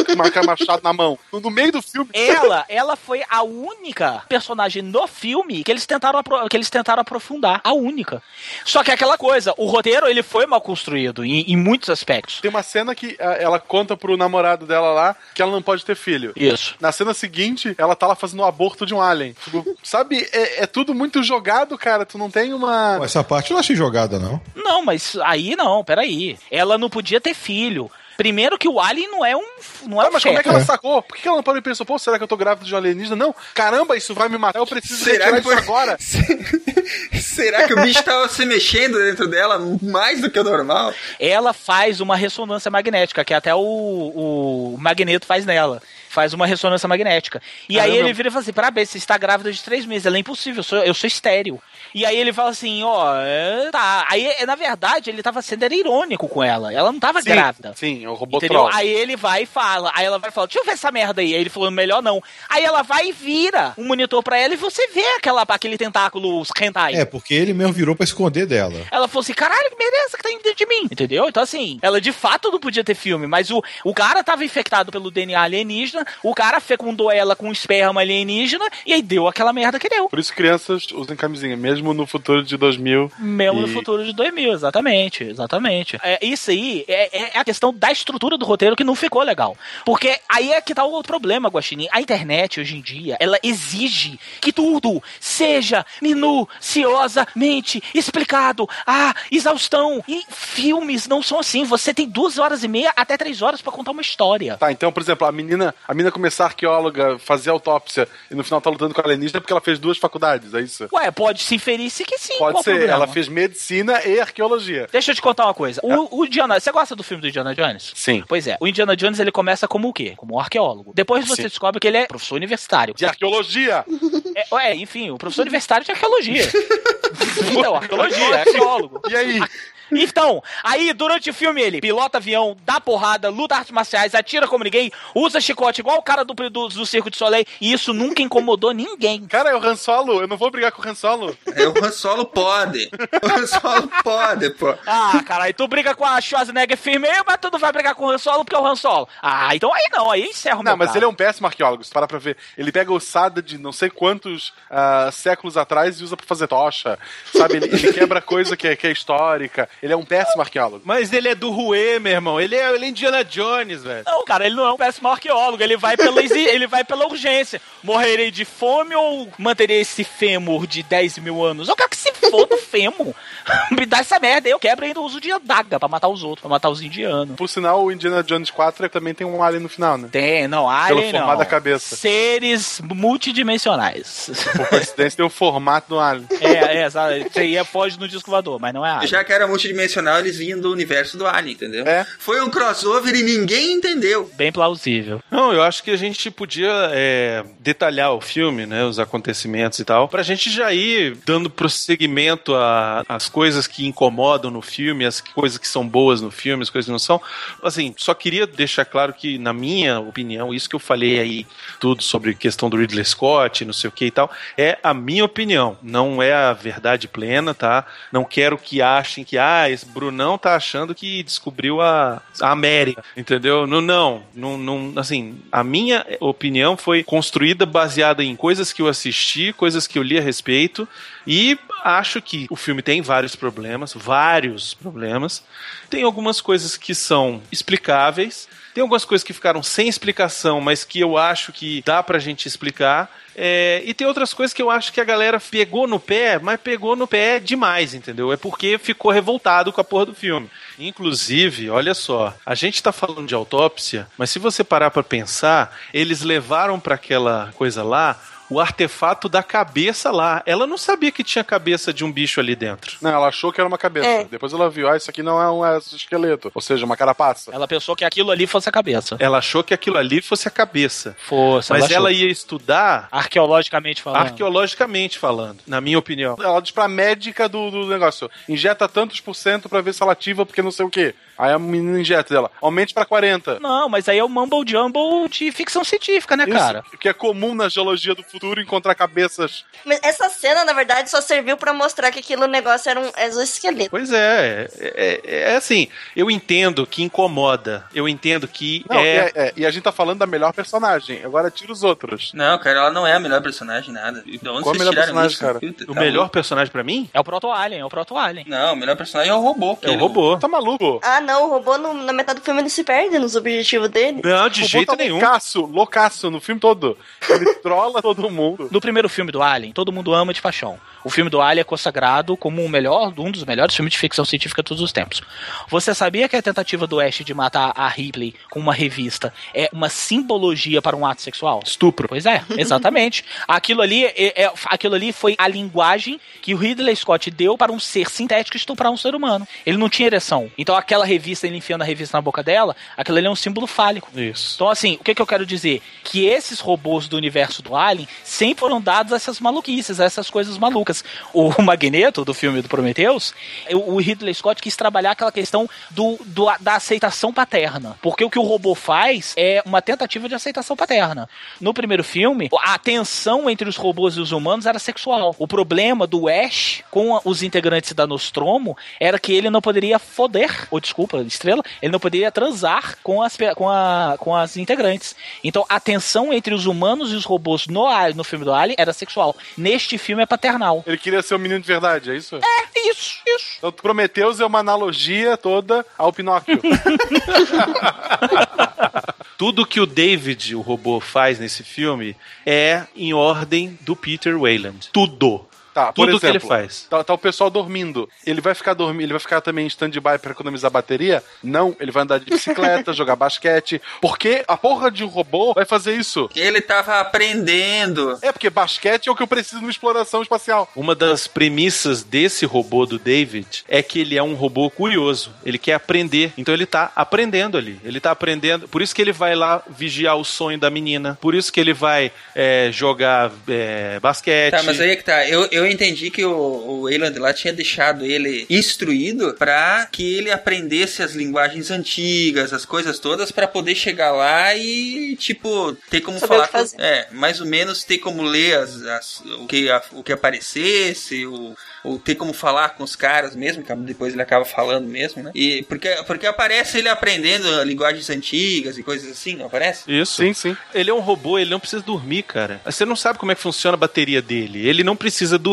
machado na mão. No meio do filme. Ela, ela foi a única personagem no filme que eles tentaram que eles tentaram aprofundar, a única. Só que é aquela coisa, o roteiro ele foi mal construído em, em muitos aspectos. Tem uma cena que ah, ela conta pro namorado dela lá que ela não pode ter filho. Isso. Na cena seguinte, ela tá lá fazendo o aborto de um alien. Tipo, sabe, é, é tudo muito jogado, cara. Tu não tem uma. Essa parte eu não achei jogada, não. Não, mas aí não, peraí. Ela não podia ter filho. Primeiro que o Alien não é um não é Ah, um mas como é que feto. ela sacou? Por que ela não parou e pensou, pô, será que eu tô grávida de um alienígena? Não, caramba, isso vai me matar, eu preciso Será retirar que foi- isso agora. <laughs> Será que o bicho tava se mexendo dentro dela mais do que o normal? ela faz uma ressonância magnética, que até o, o Magneto faz nela. Faz uma ressonância magnética. E aí Caramba. ele vira e fala assim: parabéns, você está grávida de três meses. Ela é impossível, eu sou, eu sou estéreo. E aí ele fala assim: ó, é, tá. Aí, é, na verdade, ele tava sendo era irônico com ela. Ela não tava Sim, grávida. Sim, o robô Entendeu? troll. Aí ele vai e fala. Aí ela vai falar, deixa eu ver essa merda aí. Aí ele falou, melhor não. Aí ela vai e vira um monitor pra ela e você vê aquela, aquele tentáculo os hentai. É, porque ele mesmo virou pra esconder dela. Ela falou assim, caralho, que merda é essa que tá indo dentro de mim? Entendeu? Então, assim, ela de fato não podia ter filme, mas o, o cara tava infectado pelo DNA alienígena, o cara fecundou ela com esperma alienígena, e aí deu aquela merda que deu. Por isso crianças usem camisinha, mesmo no futuro de 2000. Mesmo no E- futuro de 2000, exatamente, exatamente. É, isso aí é, é a questão da estrutura do roteiro que não ficou legal. Porque aí é que tá o problema, Guaxinim. A internet, hoje em dia, ela exige que tudo seja minuciosamente explicado. Ah, exaustão. E filmes não são assim. Você tem duas horas e meia até três horas pra contar uma história. Tá, então, por exemplo, a menina, a menina começar arqueóloga, fazer autópsia e no final tá lutando com a alienígena porque ela fez duas faculdades, é isso? Ué, pode se inferir se que sim. Pode ser, ela fez medicina e arqueologia. Deixa eu te contar uma coisa. O, o Indiana, você gosta do filme do Indiana Jones? Sim. Pois é, o Indiana Jones ele começa como o quê? Como um arqueólogo. Depois você Sim. descobre que ele é professor universitário. De arqueologia! É, é, enfim, o professor universitário de arqueologia. <laughs> então, arqueologia, arqueólogo. E aí? Então, aí durante o filme ele pilota avião, dá porrada, luta artes marciais, atira como ninguém, usa chicote igual o cara do, do, do Circo de Soleil, e isso nunca incomodou ninguém. Cara, é o Han Solo, eu não vou brigar com o Han Solo. É, o Han Solo pode. O Han Solo pode, pô. Ah, cara, aí tu briga com a Schwarzenegger firmeiro, mas tu não vai brigar com o Han Solo porque é o Han Solo. Ah, então aí não, aí encerra o Não, meu mas caso. ele é um péssimo arqueólogo, se parar pra ver. Ele pega ossada de não sei quantos ah, séculos atrás e usa pra fazer tocha. Sabe, ele, ele quebra coisa que é, que é histórica. Ele é um péssimo arqueólogo. Mas ele é do Rue, meu irmão. Ele é, ele é Indiana Jones, velho. Não, cara, ele não é um péssimo arqueólogo, ele vai pela, <laughs> ele vai pela urgência. Morrerei de fome ou manterei esse fêmur de 10 mil anos? Eu quero que se foda o fêmur. <laughs> Me dá essa merda, aí eu quebro e ainda uso de adaga pra matar os outros, pra matar os indianos. Por sinal, o Indiana Jones 4 também tem um alien no final, né? Tem, não, Pelo alien formato não. da cabeça. Seres multidimensionais. Por coincidência, tem o formato do alien. é, é, sabe? Isso aí é foge no disco voador, mas não é alien. Já que era multidimensional, eles vinham do universo do Alien, entendeu? É. Foi um crossover e ninguém entendeu. Bem plausível. Não, eu acho que a gente podia é, detalhar o filme, né, os acontecimentos e tal, pra gente já ir dando prosseguimento às coisas que incomodam no filme, as coisas que são boas no filme, as coisas que não são. Assim, só queria deixar claro que, na minha opinião, isso que eu falei aí, tudo sobre questão do Ridley Scott, não sei o que e tal, é a minha opinião, não é a verdade plena, tá? Não quero que achem que, ah, esse Brunão tá achando que descobriu a, a América, entendeu? Não, não, não, não, assim, a minha opinião foi construída baseada em coisas que eu assisti, coisas que eu li a respeito, e acho que o filme tem vários problemas, vários problemas. Tem algumas coisas que são explicáveis, tem algumas coisas que ficaram sem explicação, mas que eu acho que dá pra gente explicar. É, e tem outras coisas que eu acho que a galera pegou no pé, mas pegou no pé demais, entendeu? É porque ficou revoltado com a porra do filme. Inclusive, olha só, a gente tá falando de autópsia, mas se você parar pra pensar, eles levaram pra aquela coisa lá o artefato da cabeça lá. Ela não sabia que tinha cabeça de um bicho ali dentro. Não, ela achou que era uma cabeça. É. Depois ela viu, ah, isso aqui não é um é, esqueleto. Ou seja, uma carapaça. Ela pensou que aquilo ali fosse a cabeça. Ela achou que aquilo ali fosse a cabeça. Fosse, Mas achou. ela ia estudar Arqueologicamente falando. arqueologicamente falando, na minha opinião. Ela diz pra médica do, do negócio: injeta tantos por cento pra ver se ela ativa, porque não sei o quê. Aí a menina injeta dela, aumente pra 40. Não, mas aí é o mumble jumble de ficção científica, né, Isso, cara? que é comum na geologia do futuro encontrar cabeças. Mas essa cena, na verdade, só serviu pra mostrar que aquilo negócio era um exoesqueleto. Pois é, é, é, é assim, eu entendo que incomoda, eu entendo que Não, é... é- é, e a gente tá falando da melhor personagem. Agora tira os outros. Não, cara, ela não é a melhor personagem, nada. Onde Qual a vocês melhor personagem, isso? cara? Puta, O tá melhor louco. personagem pra mim É o proto-alien, é o proto-alien. Não, o melhor personagem é o robô. é o robô. Tá maluco? Ah, não, o robô no- na metade do filme ele se perde nos objetivos dele. Não, de O jeito robô tá nenhum. Loucaço, loucaço no filme todo. Ele <laughs> trola todo mundo. No primeiro filme do Alien, todo mundo ama de paixão. O filme do Alien é consagrado como o melhor, um dos melhores filmes de ficção científica de todos os tempos. Você sabia que a tentativa do Ash de matar a Ripley com uma revista é uma simbologia para um ato sexual? Estupro. Pois é, <laughs> exatamente. aquilo ali, é, é- aquilo ali foi a linguagem que o Ridley Scott deu para um ser sintético estuprar um ser humano. Ele não tinha ereção. Então aquela revista, ele enfiando a revista na boca dela, aquilo ali é um símbolo fálico. Isso. Então, assim, o que, que eu quero dizer? Que esses robôs do universo do Alien sempre foram dados a essas maluquices, a essas coisas malucas. O <laughs> Magneto, do filme do Prometheus, o o Ridley Scott quis trabalhar aquela questão do, do- da aceitação paterna. Porque o que o robô faz é uma tentativa de aceitação paterna. No primeiro filme, a tensão entre os robôs e os humanos era sexual. O problema do Ash com os integrantes da Nostromo era que ele não poderia foder, ou desculpa, estrela, ele não poderia transar com as, com, a, com as integrantes. Então a tensão entre os humanos e os robôs no, no filme do Alien era sexual. Neste filme é paternal. Ele queria ser um menino de verdade, é isso? É isso, isso. Então, Prometheus é uma analogia toda ao Pinóquio. <laughs> Tudo que o David, o robô, faz nesse filme é em ordem do Peter Wayland. Tudo. Tá, por Tudo que exemplo, ele faz. Tá, tá o pessoal dormindo. Ele vai ficar dormindo, ele vai ficar também em stand-by pra economizar bateria? Não, ele vai andar de bicicleta, <laughs> jogar basquete. Porque a porra de um robô vai fazer isso. Ele tava aprendendo. É, porque basquete é o que eu preciso numa exploração espacial. Uma das premissas desse robô do David é que ele é um robô curioso. Ele quer aprender. Então ele tá aprendendo ali. Ele tá aprendendo. Por isso que ele vai lá vigiar o sonho da menina. Por isso que ele vai é, jogar é, basquete. Tá, mas aí é que tá. Eu, eu entendi que o, o Wayland lá tinha deixado ele instruído pra que ele aprendesse as linguagens antigas, as coisas todas, pra poder chegar lá e, tipo, ter como Saber falar. o que fazer. com- é, mais ou menos ter como ler as, as- o, que, a- o que aparecesse, o, ou ter como falar com os caras mesmo, que depois ele acaba falando mesmo, né? E porque, porque aparece ele aprendendo linguagens antigas e coisas assim, não aparece? Isso. Sim, sim. Ele é um robô, ele não precisa dormir, cara. Você não sabe como é que funciona a bateria dele. Ele não precisa dormir.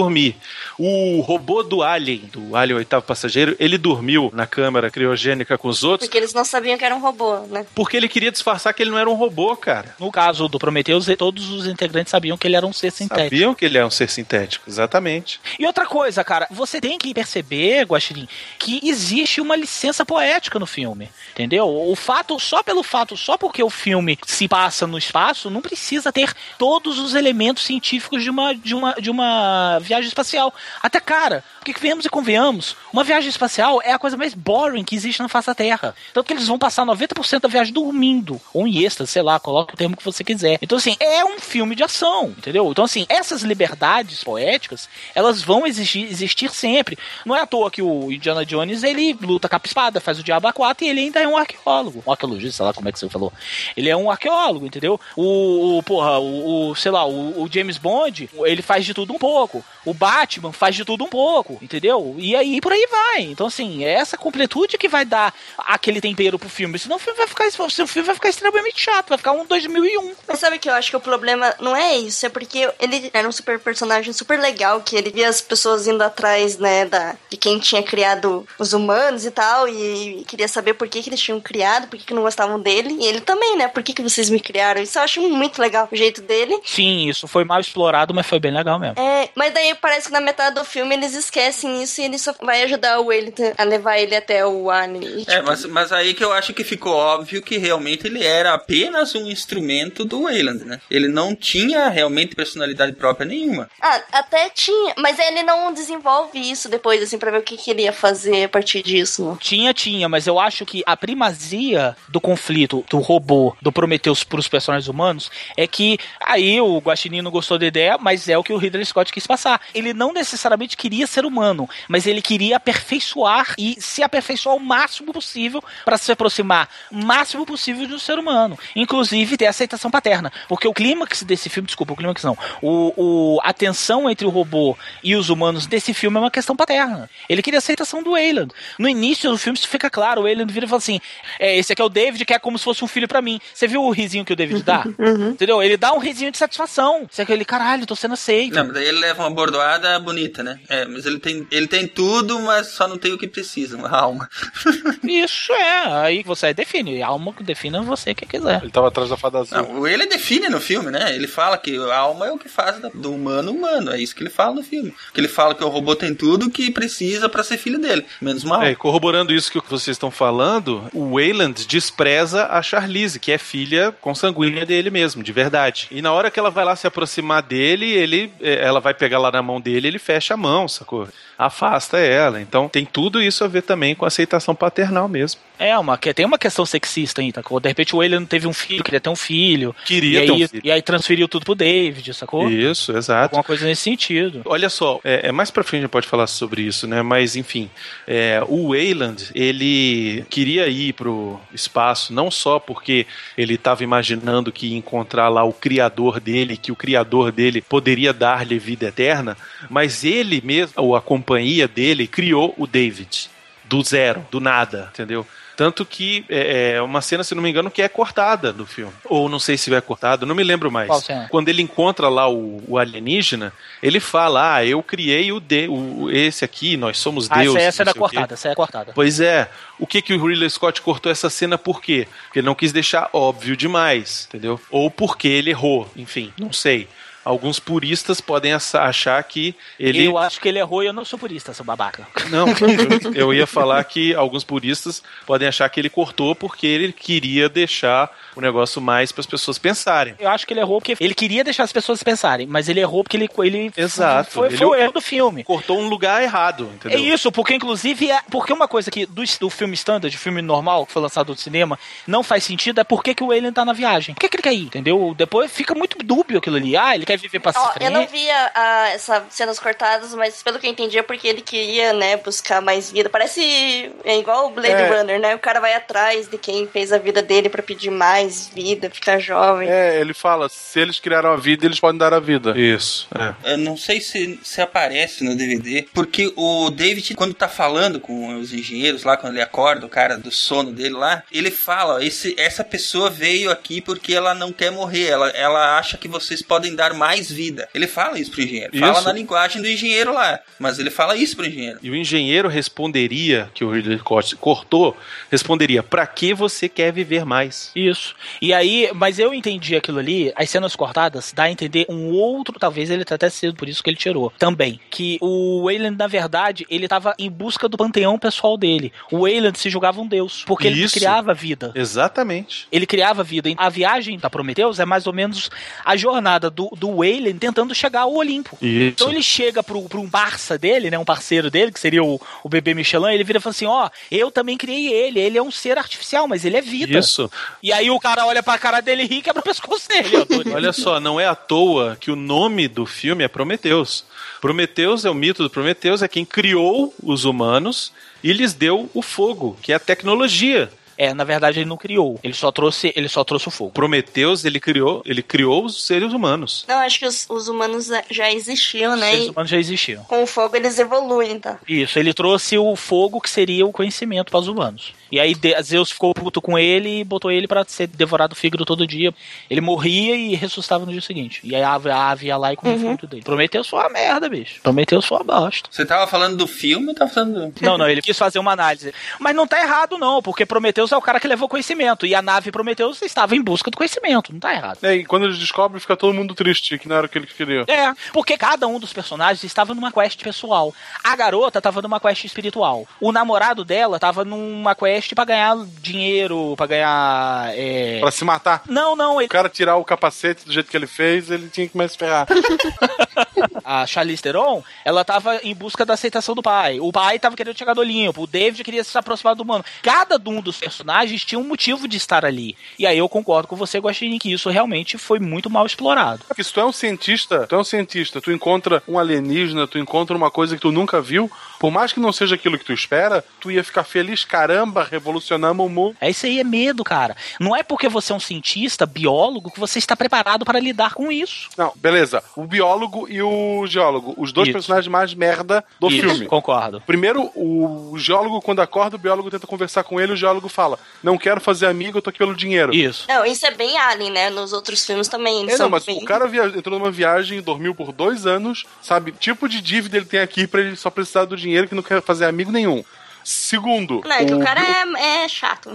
O robô do Alien, do Alien Oitavo Passageiro, ele dormiu na câmara criogênica com os outros Porque eles não sabiam que era um robô, né? porque ele queria disfarçar que ele não era um robô, cara. No caso do Prometheus, todos os integrantes sabiam que ele era um ser sintético. Sabiam que ele é um ser sintético, exatamente. E outra coisa, cara, você tem que perceber, Guaxinim, que existe uma licença poética no filme, entendeu? O fato, só pelo fato, só porque o filme se passa no espaço, não precisa ter todos os elementos científicos de uma, de uma, de uma viagem espacial. Até, cara, porque que venhamos e convenhamos, uma viagem espacial é a coisa mais boring que existe na face da Terra. Tanto que eles vão passar 90% da viagem dormindo, ou em êxtase, sei lá, coloca o termo que você quiser. Então, assim, é um filme de ação, entendeu? Então, assim, essas liberdades poéticas, elas vão existir, existir sempre. Não é à toa que o Indiana Jones, ele luta capa espada, faz o diabo a quatro, e ele ainda é um arqueólogo. Um arqueologista, sei lá como é que você falou. Ele é um arqueólogo, entendeu? O, o porra, o, o, sei lá, o, o James Bond, ele faz de tudo um pouco. O Batman faz de tudo um pouco, entendeu? E aí por aí vai. Então, assim, é essa completude que vai dar aquele tempero pro filme. Senão o filme vai ficar, o filme vai ficar extremamente chato, vai ficar um 2001. Mas sabe que eu acho que o problema não é isso, é porque ele era um super personagem super legal, que ele via as pessoas indo atrás, né, da, de quem tinha criado os humanos e tal, e queria saber por que, que eles tinham criado, por que, que não gostavam dele, e ele também, né, por que, que vocês me criaram? Isso eu acho muito legal, o jeito dele. Sim, isso foi mal explorado, mas foi bem legal mesmo. É, mas daí parece que na metade do filme eles esquecem isso e ele só vai ajudar o Wellington a levar ele até o Alien. E, É, tipo, mas, mas aí que eu acho que ficou óbvio que realmente ele era apenas um instrumento do Wayland, né? Ele não tinha realmente personalidade própria nenhuma. Ah, até tinha, mas ele não desenvolve isso depois, assim, pra ver o que, que ele ia fazer a partir disso. Tinha, tinha, mas eu acho que a primazia do conflito do robô do Prometheus pros personagens humanos é que aí o Guaxinim não gostou da ideia, mas é o que o Ridley Scott quis passar. Ele não necessariamente queria ser humano, mas ele queria aperfeiçoar e se aperfeiçoar o máximo possível para se aproximar o máximo possível do ser humano, inclusive ter aceitação paterna, porque o clímax desse filme, desculpa, o clímax não, o, o a tensão entre o robô e os humanos desse filme é uma questão paterna. Ele queria aceitação do Wayland. No início do filme isso fica claro, o Wayland vira e fala assim: é, esse aqui é o David, que é como se fosse um filho para mim. Você viu o risinho que o David dá? <laughs> Entendeu? Ele dá um risinho de satisfação. Você é aquele caralho, tô sendo aceito. Não, mas daí ele leva uma bordoada bonita, né? É, mas ele tem, ele tem tudo, mas só não tem o que precisa, uma alma. <laughs> Isso é, aí você define. Alma que defina você que quiser. Ele tava atrás da fada azul. Não, ele define no filme, né? Ele fala que a alma é o que faz do humano humano. É isso que ele fala no filme. Que ele fala que o robô tem tudo que precisa pra ser filho dele, menos mal. É, e corroborando isso que vocês estão falando, o Wayland despreza a Charlize, que é filha consanguínea dele mesmo, de verdade. E na hora que ela vai lá se aproximar dele, ele, eh, ela vai pegar lá na mão dele, ele fecha a mão, sacou? Afasta ela. Então tem tudo isso a ver também com aceitação paternal mesmo. É, uma, que tem uma questão sexista aí, tá? De repente o Wayland não teve um filho, queria ter um filho. Queria e ter aí, um filho. E aí transferiu tudo pro David, sacou? Isso, exato. Alguma coisa nesse sentido. Olha só, é, é mais pra frente a gente pode falar sobre isso, né? Mas enfim, é, o Wayland ele queria ir pro espaço não só porque ele estava imaginando que ia encontrar lá o criador dele, que o criador dele poderia dar-lhe vida eterna, mas ele mesmo, ou a companhia dele, criou o David do zero, do nada, entendeu? Tanto que é é uma cena, se não me engano, que é cortada do filme. Ou não sei se é cortada, não me lembro mais. Qual cena? Quando ele encontra lá o, o alienígena, ele fala: Ah, eu criei o, de, o esse aqui, nós somos Ah, Deus. essa, essa era sei o quê." cortada, essa é cortada. Pois é. O que que o Ridley Scott cortou essa cena por quê? Porque ele não quis deixar óbvio demais, entendeu? Ou porque ele errou, enfim, não sei. Alguns puristas podem achar que ele Eu acho que ele errou e eu não sou purista, seu babaca. não, <laughs> eu, eu ia falar que alguns puristas podem achar que ele cortou porque ele queria deixar o negócio mais para as pessoas pensarem. Eu acho que ele errou porque ele queria deixar as pessoas pensarem, mas ele errou porque ele, ele Exato. foi, Ele- foi o erro do filme. Cortou um lugar errado, É entendeu? isso, porque inclusive é, porque uma coisa que do, do filme standard, filme normal que foi lançado no cinema, não faz sentido é por que, que o Alien tá na viagem. Por que, que ele quer ir? Entendeu? Depois fica muito dúbio aquilo ali. Ah, ele quer viver pra Ó, frente. eu não vi a- a- essas cenas cortadas, mas pelo que eu entendi é porque ele queria, né, buscar mais vida. Parece é igual o Blade É. Runner, né? O cara vai atrás de quem fez a vida dele pra pedir mais vida, ficar jovem. É, ele fala, se eles criaram a vida, eles podem dar a vida. Isso. é. Eu não sei se, se aparece no DVD, porque o David, quando tá falando com os engenheiros lá, quando ele acorda, o cara do sono dele lá, ele fala: esse, essa pessoa veio aqui porque ela não quer morrer, ela, ela acha que vocês podem dar mais vida. Ele fala isso pro engenheiro, fala Isso. na linguagem do engenheiro lá, mas ele fala isso pro engenheiro. E o engenheiro responderia, que o Ridley Scott cortou, responderia: pra que você quer viver mais? Isso. E aí, mas eu entendi aquilo ali, as cenas cortadas, dá a entender um outro, talvez ele tenha até sido por isso que ele tirou também. Que o Wayland, na verdade, ele tava em busca do panteão pessoal dele. O Wayland se julgava um deus, porque ele Isso. criava vida. Exatamente. Ele criava vida. A viagem da Prometheus é mais ou menos a jornada do, do Wayland tentando chegar ao Olimpo. Isso. Então ele chega pro, pro um parça dele, né? Um parceiro dele, que seria o, o bebê Michelin, ele vira e fala assim: ó, eu também criei ele, ele é um ser artificial, mas ele é vida. Isso. E aí o cara olha pra cara dele e ri e quebra o pescoço dele. Olha só, não é à toa que o nome do filme é Prometeus. Prometeus é o mito do Prometeus, é quem criou os humanos e lhes deu o fogo, que é a tecnologia. É, na verdade ele não criou. Ele só trouxe, ele só trouxe o fogo. Prometeus, ele criou, ele criou os seres humanos. Não, acho que os, os humanos já existiam, Os né? seres E humanos já existiam. com o fogo eles evoluem, tá? Isso, ele trouxe o fogo que seria o conhecimento para os humanos. E aí Zeus ficou puto com ele e botou ele pra ser devorado o fígado todo dia. Ele morria e ressuscitava no dia seguinte. E aí a ave, a ave ia lá e comia o fruto dele. Prometeu só uma merda, bicho. Prometeu só uma bosta. Você tava falando do filme ou tava falando do... Não, não, ele quis fazer uma análise. Mas não tá errado, não, porque Prometeus é o cara que levou conhecimento. E a nave Prometeus estava em busca do conhecimento. Não tá errado. É, e quando eles descobrem, fica todo mundo triste, que não era o que ele queria. É, porque cada um dos personagens estava numa quest pessoal. A garota estava numa quest espiritual. O namorado dela estava numa quest teste pra ganhar dinheiro, pra ganhar. É... Pra se matar. Não, não, ele... O cara tirar o capacete do jeito que ele fez, ele tinha que mais ferrar. <laughs> a Charlize Theron, ela tava em busca da aceitação do pai. O pai tava querendo chegar do Olimpo, o David queria se aproximar do humano. Cada um dos personagens tinha um motivo de estar ali. E aí eu concordo com você, Guaxinim, que isso realmente foi muito mal explorado. Porque se tu é um cientista, tu é um cientista, tu encontra um alienígena, tu encontra uma coisa que tu nunca viu, por mais que não seja aquilo que tu espera, tu ia ficar feliz, caramba, revolucionamos o mundo. É isso aí, é medo, cara. Não é porque você é um cientista, biólogo, que você está preparado para lidar com isso. Não, beleza. O biólogo e o geólogo, os dois Isso. personagens mais merda do Isso, filme. Concordo. Primeiro, o geólogo, quando acorda, o biólogo tenta conversar com ele, o geólogo fala: Não quero fazer amigo, eu tô aqui pelo dinheiro. Isso. Não, isso é bem Alien, né? Nos outros filmes também. É, são não, mas bem... o cara via- entrou numa viagem, dormiu por dois anos, sabe? Tipo de dívida ele tem aqui pra ele só precisar do dinheiro que não quer fazer amigo nenhum. Segundo, Não, é que o cara bi- é, é chato.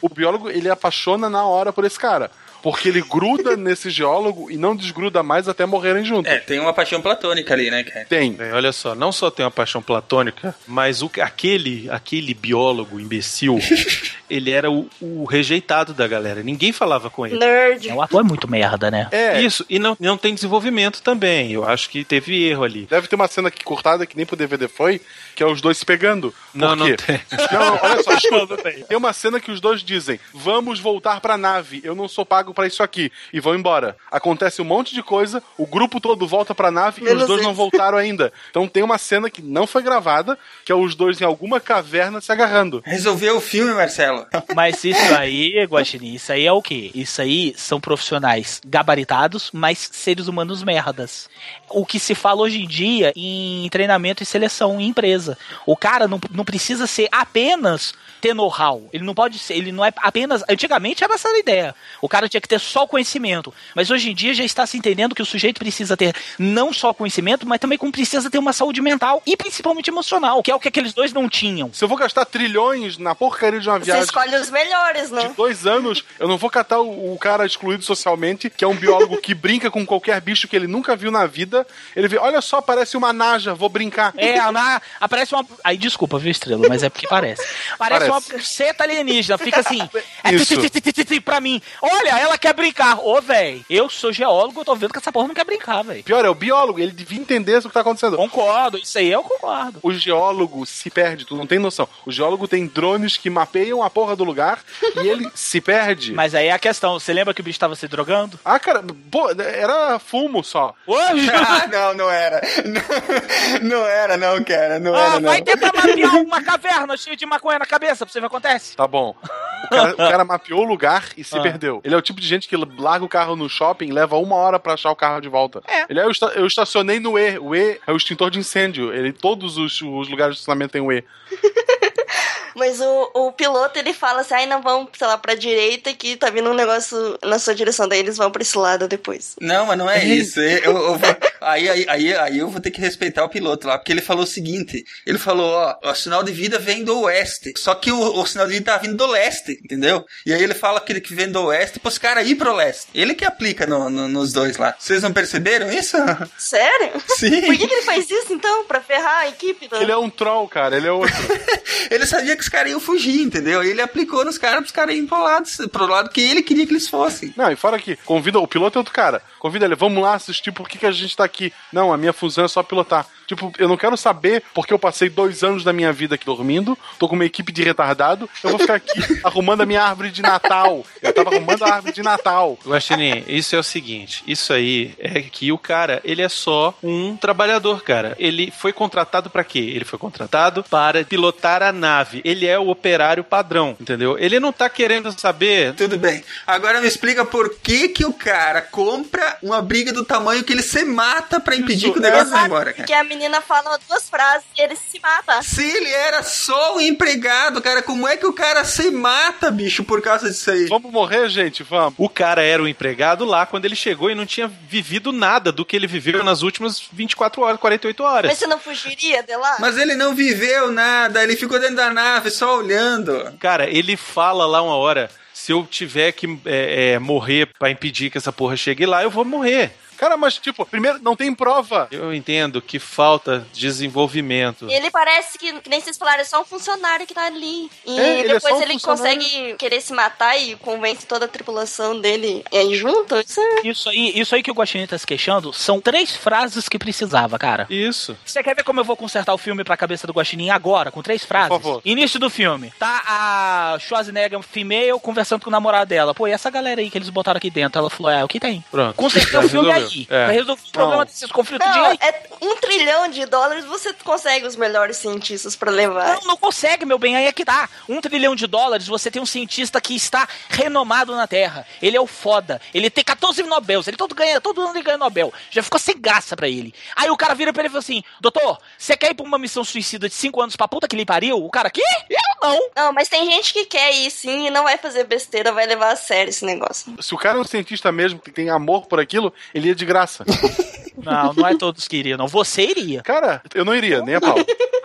o biólogo ele apaixona na hora por esse cara. Porque ele gruda <laughs> nesse geólogo e não desgruda mais até morrerem juntos. É, tem uma paixão platônica ali, né, cara? Tem. É, olha só, não só tem uma paixão platônica, mas o, aquele, aquele biólogo imbecil, <laughs> ele era o, o rejeitado da galera. Ninguém falava com ele. Nerd. O ator é muito merda, né? É. Isso, e não, não tem desenvolvimento também. Eu acho que teve erro ali. Deve ter uma cena aqui cortada que nem pro DVD foi, que é os dois se pegando. Por <laughs> Não, não tem. Não, não, olha só, escuta. Tem uma cena que os dois dizem: Vamos voltar pra nave, eu não sou pago pra isso aqui. E vão embora. Acontece um monte de coisa, o grupo todo volta pra nave e Menos os dois não eles. voltaram ainda. Então tem uma cena que não foi gravada, que é os dois em alguma caverna se agarrando. Resolveu o filme, Marcelo. <laughs> Mas isso aí, Guaxinim, isso aí é o quê? Isso aí são profissionais gabaritados, mas seres humanos merdas. O que se fala hoje em dia em treinamento e seleção em empresa. O cara não, não precisa ser apenas ter know-how. Ele não pode ser, ele não é apenas. Antigamente era essa a ideia. O cara tinha que ter só conhecimento. Mas hoje em dia já está se entendendo que o sujeito precisa ter não só conhecimento, mas também como precisa ter uma saúde mental e principalmente emocional, que é o que aqueles dois não tinham. Se eu vou gastar trilhões na porcaria de uma Você viagem. escolhe os melhores, de né? dois anos, eu não vou catar o, o cara excluído socialmente, que é um biólogo que brinca com qualquer bicho que ele nunca viu na vida. Ele vê, olha só, parece uma naja, vou brincar. É, a na, aparece uma. Aí, desculpa, viu, estrela, mas é porque parece. Parece, Parece. uma buceta alienígena, fica assim. É Isso. ti, pra mim. Olha, ela quer brincar. Ô, véi, eu sou geólogo, eu tô vendo que essa porra não quer brincar, véi. Pior, é o biólogo, ele devia entender o que tá acontecendo. Concordo, isso aí eu concordo. O geólogo se perde, tu não tem noção. O geólogo tem drones que mapeiam a porra do lugar e ele <laughs> se perde. Mas aí é a questão, você lembra que o bicho tava se drogando? Ah, cara, pô, era fumo só. <laughs> Ah, não, não era. Não, não era, não, cara. Não Ah, era, não. vai tentar mapear uma caverna cheia de maconha na cabeça pra você ver o que acontece. Tá bom. O cara, o cara mapeou o lugar e se Ah. perdeu. Ele é o tipo de gente que larga o carro no shopping e leva uma hora pra achar o carro de volta. É. Ele é, eu, esta- eu estacionei no E. O E é o extintor de incêndio. Ele, todos os, os lugares de estacionamento têm o E. <laughs> Mas o, o piloto, ele fala assim, ai, não vão, sei lá, pra direita que tá vindo um negócio na sua direção. Daí eles vão pra esse lado depois. Não, mas não é isso. Eu- eu vou- <laughs> aí, aí, aí, aí eu vou ter que respeitar o piloto lá, porque ele falou o seguinte: ele falou, ó, o sinal de vida vem do oeste. Só que o, o sinal de vida tá vindo do leste, entendeu? E aí ele fala que ele que vem do oeste pros caras ir pro leste. Ele que aplica no- no- nos dois lá. Vocês não perceberam isso? <laughs> Sério? Sim. Por que, que ele faz isso, então? Pra ferrar a equipe? do- Ele é um troll, cara. Ele é outro. <laughs> Ele sabia que os caras iam fugir, entendeu? E ele aplicou nos caras pros caras irem pro lado, pro lado que ele queria que eles fossem. Não, e fora que convida o piloto é outro cara. Convida ele, vamos lá assistir por que, que a gente tá aqui. Não, a minha função é só pilotar. Tipo, eu não quero saber porque eu passei dois anos da minha vida aqui dormindo, tô com uma equipe de retardado, eu vou ficar aqui <laughs> arrumando a minha árvore de Natal. Eu tava arrumando a árvore de Natal. Guaxinim, isso é o seguinte, isso aí é que o cara, ele é só um trabalhador, cara. Ele foi contratado pra quê? Ele foi contratado para pilotar a nave. Ele é o operário padrão, entendeu? Ele não tá querendo saber... Tudo bem. Agora me explica por que que o cara compra uma briga do tamanho que ele se mata pra impedir que o negócio vá Exato, embora, cara. a menina fala duas frases e ele se mata. Se ele era só um empregado, cara, como é que o cara se mata, bicho, por causa disso aí? Vamos morrer, gente? Vamos. O cara era o empregado lá quando ele chegou e não tinha vivido nada do que ele viveu nas últimas 24 horas, 48 horas. Mas você não fugiria de lá? Mas ele não viveu nada, ele ficou dentro da nave só olhando. Cara, ele fala lá uma hora: se eu tiver que é, é, morrer pra impedir que essa porra chegue lá, eu vou morrer. Cara, mas, tipo, primeiro, não tem prova. Eu entendo que falta desenvolvimento. Ele parece que, que nem vocês falaram, é só um funcionário que tá ali. E É, ele é depois um ele consegue querer se matar e convence toda a tripulação dele a ir junto. Isso é... Isso aí, isso aí que o Guaxinim tá se queixando são três frases que precisava, cara. Isso. Você quer ver como eu vou consertar o filme pra cabeça do Guaxinim agora, com três frases? Por favor. Início do filme. Tá a Schwarzenegger female conversando com o namorado dela. Pô, e essa galera aí que eles botaram aqui dentro? Ela falou, é, o que tem? Pronto. Consertei <laughs> o filme resolveu. Aí. É. Pra resolver o problema desses conflitos de Não, aí. é um trilhão de dólares, você consegue os melhores cientistas pra levar. Não, não consegue, meu bem, aí é que tá. Um trilhão de dólares, você tem um cientista que está renomado na Terra. Ele é o foda. Ele tem 14 Nobels. Ele todo, ganha, todo ano ele ganha Nobel. Já ficou sem graça pra ele. Aí o cara vira pra ele e fala assim: Doutor, você quer ir pra uma missão suicida de 5 anos pra puta que lhe pariu? O cara, quê? Eu não. Não, mas tem gente que quer ir sim e não vai fazer besteira, vai levar a sério esse negócio. Se o cara é um cientista mesmo, que tem amor por aquilo, ele de graça. <laughs> Não, não é todos que iriam, não. Você iria. Cara, eu não iria, nem a pau.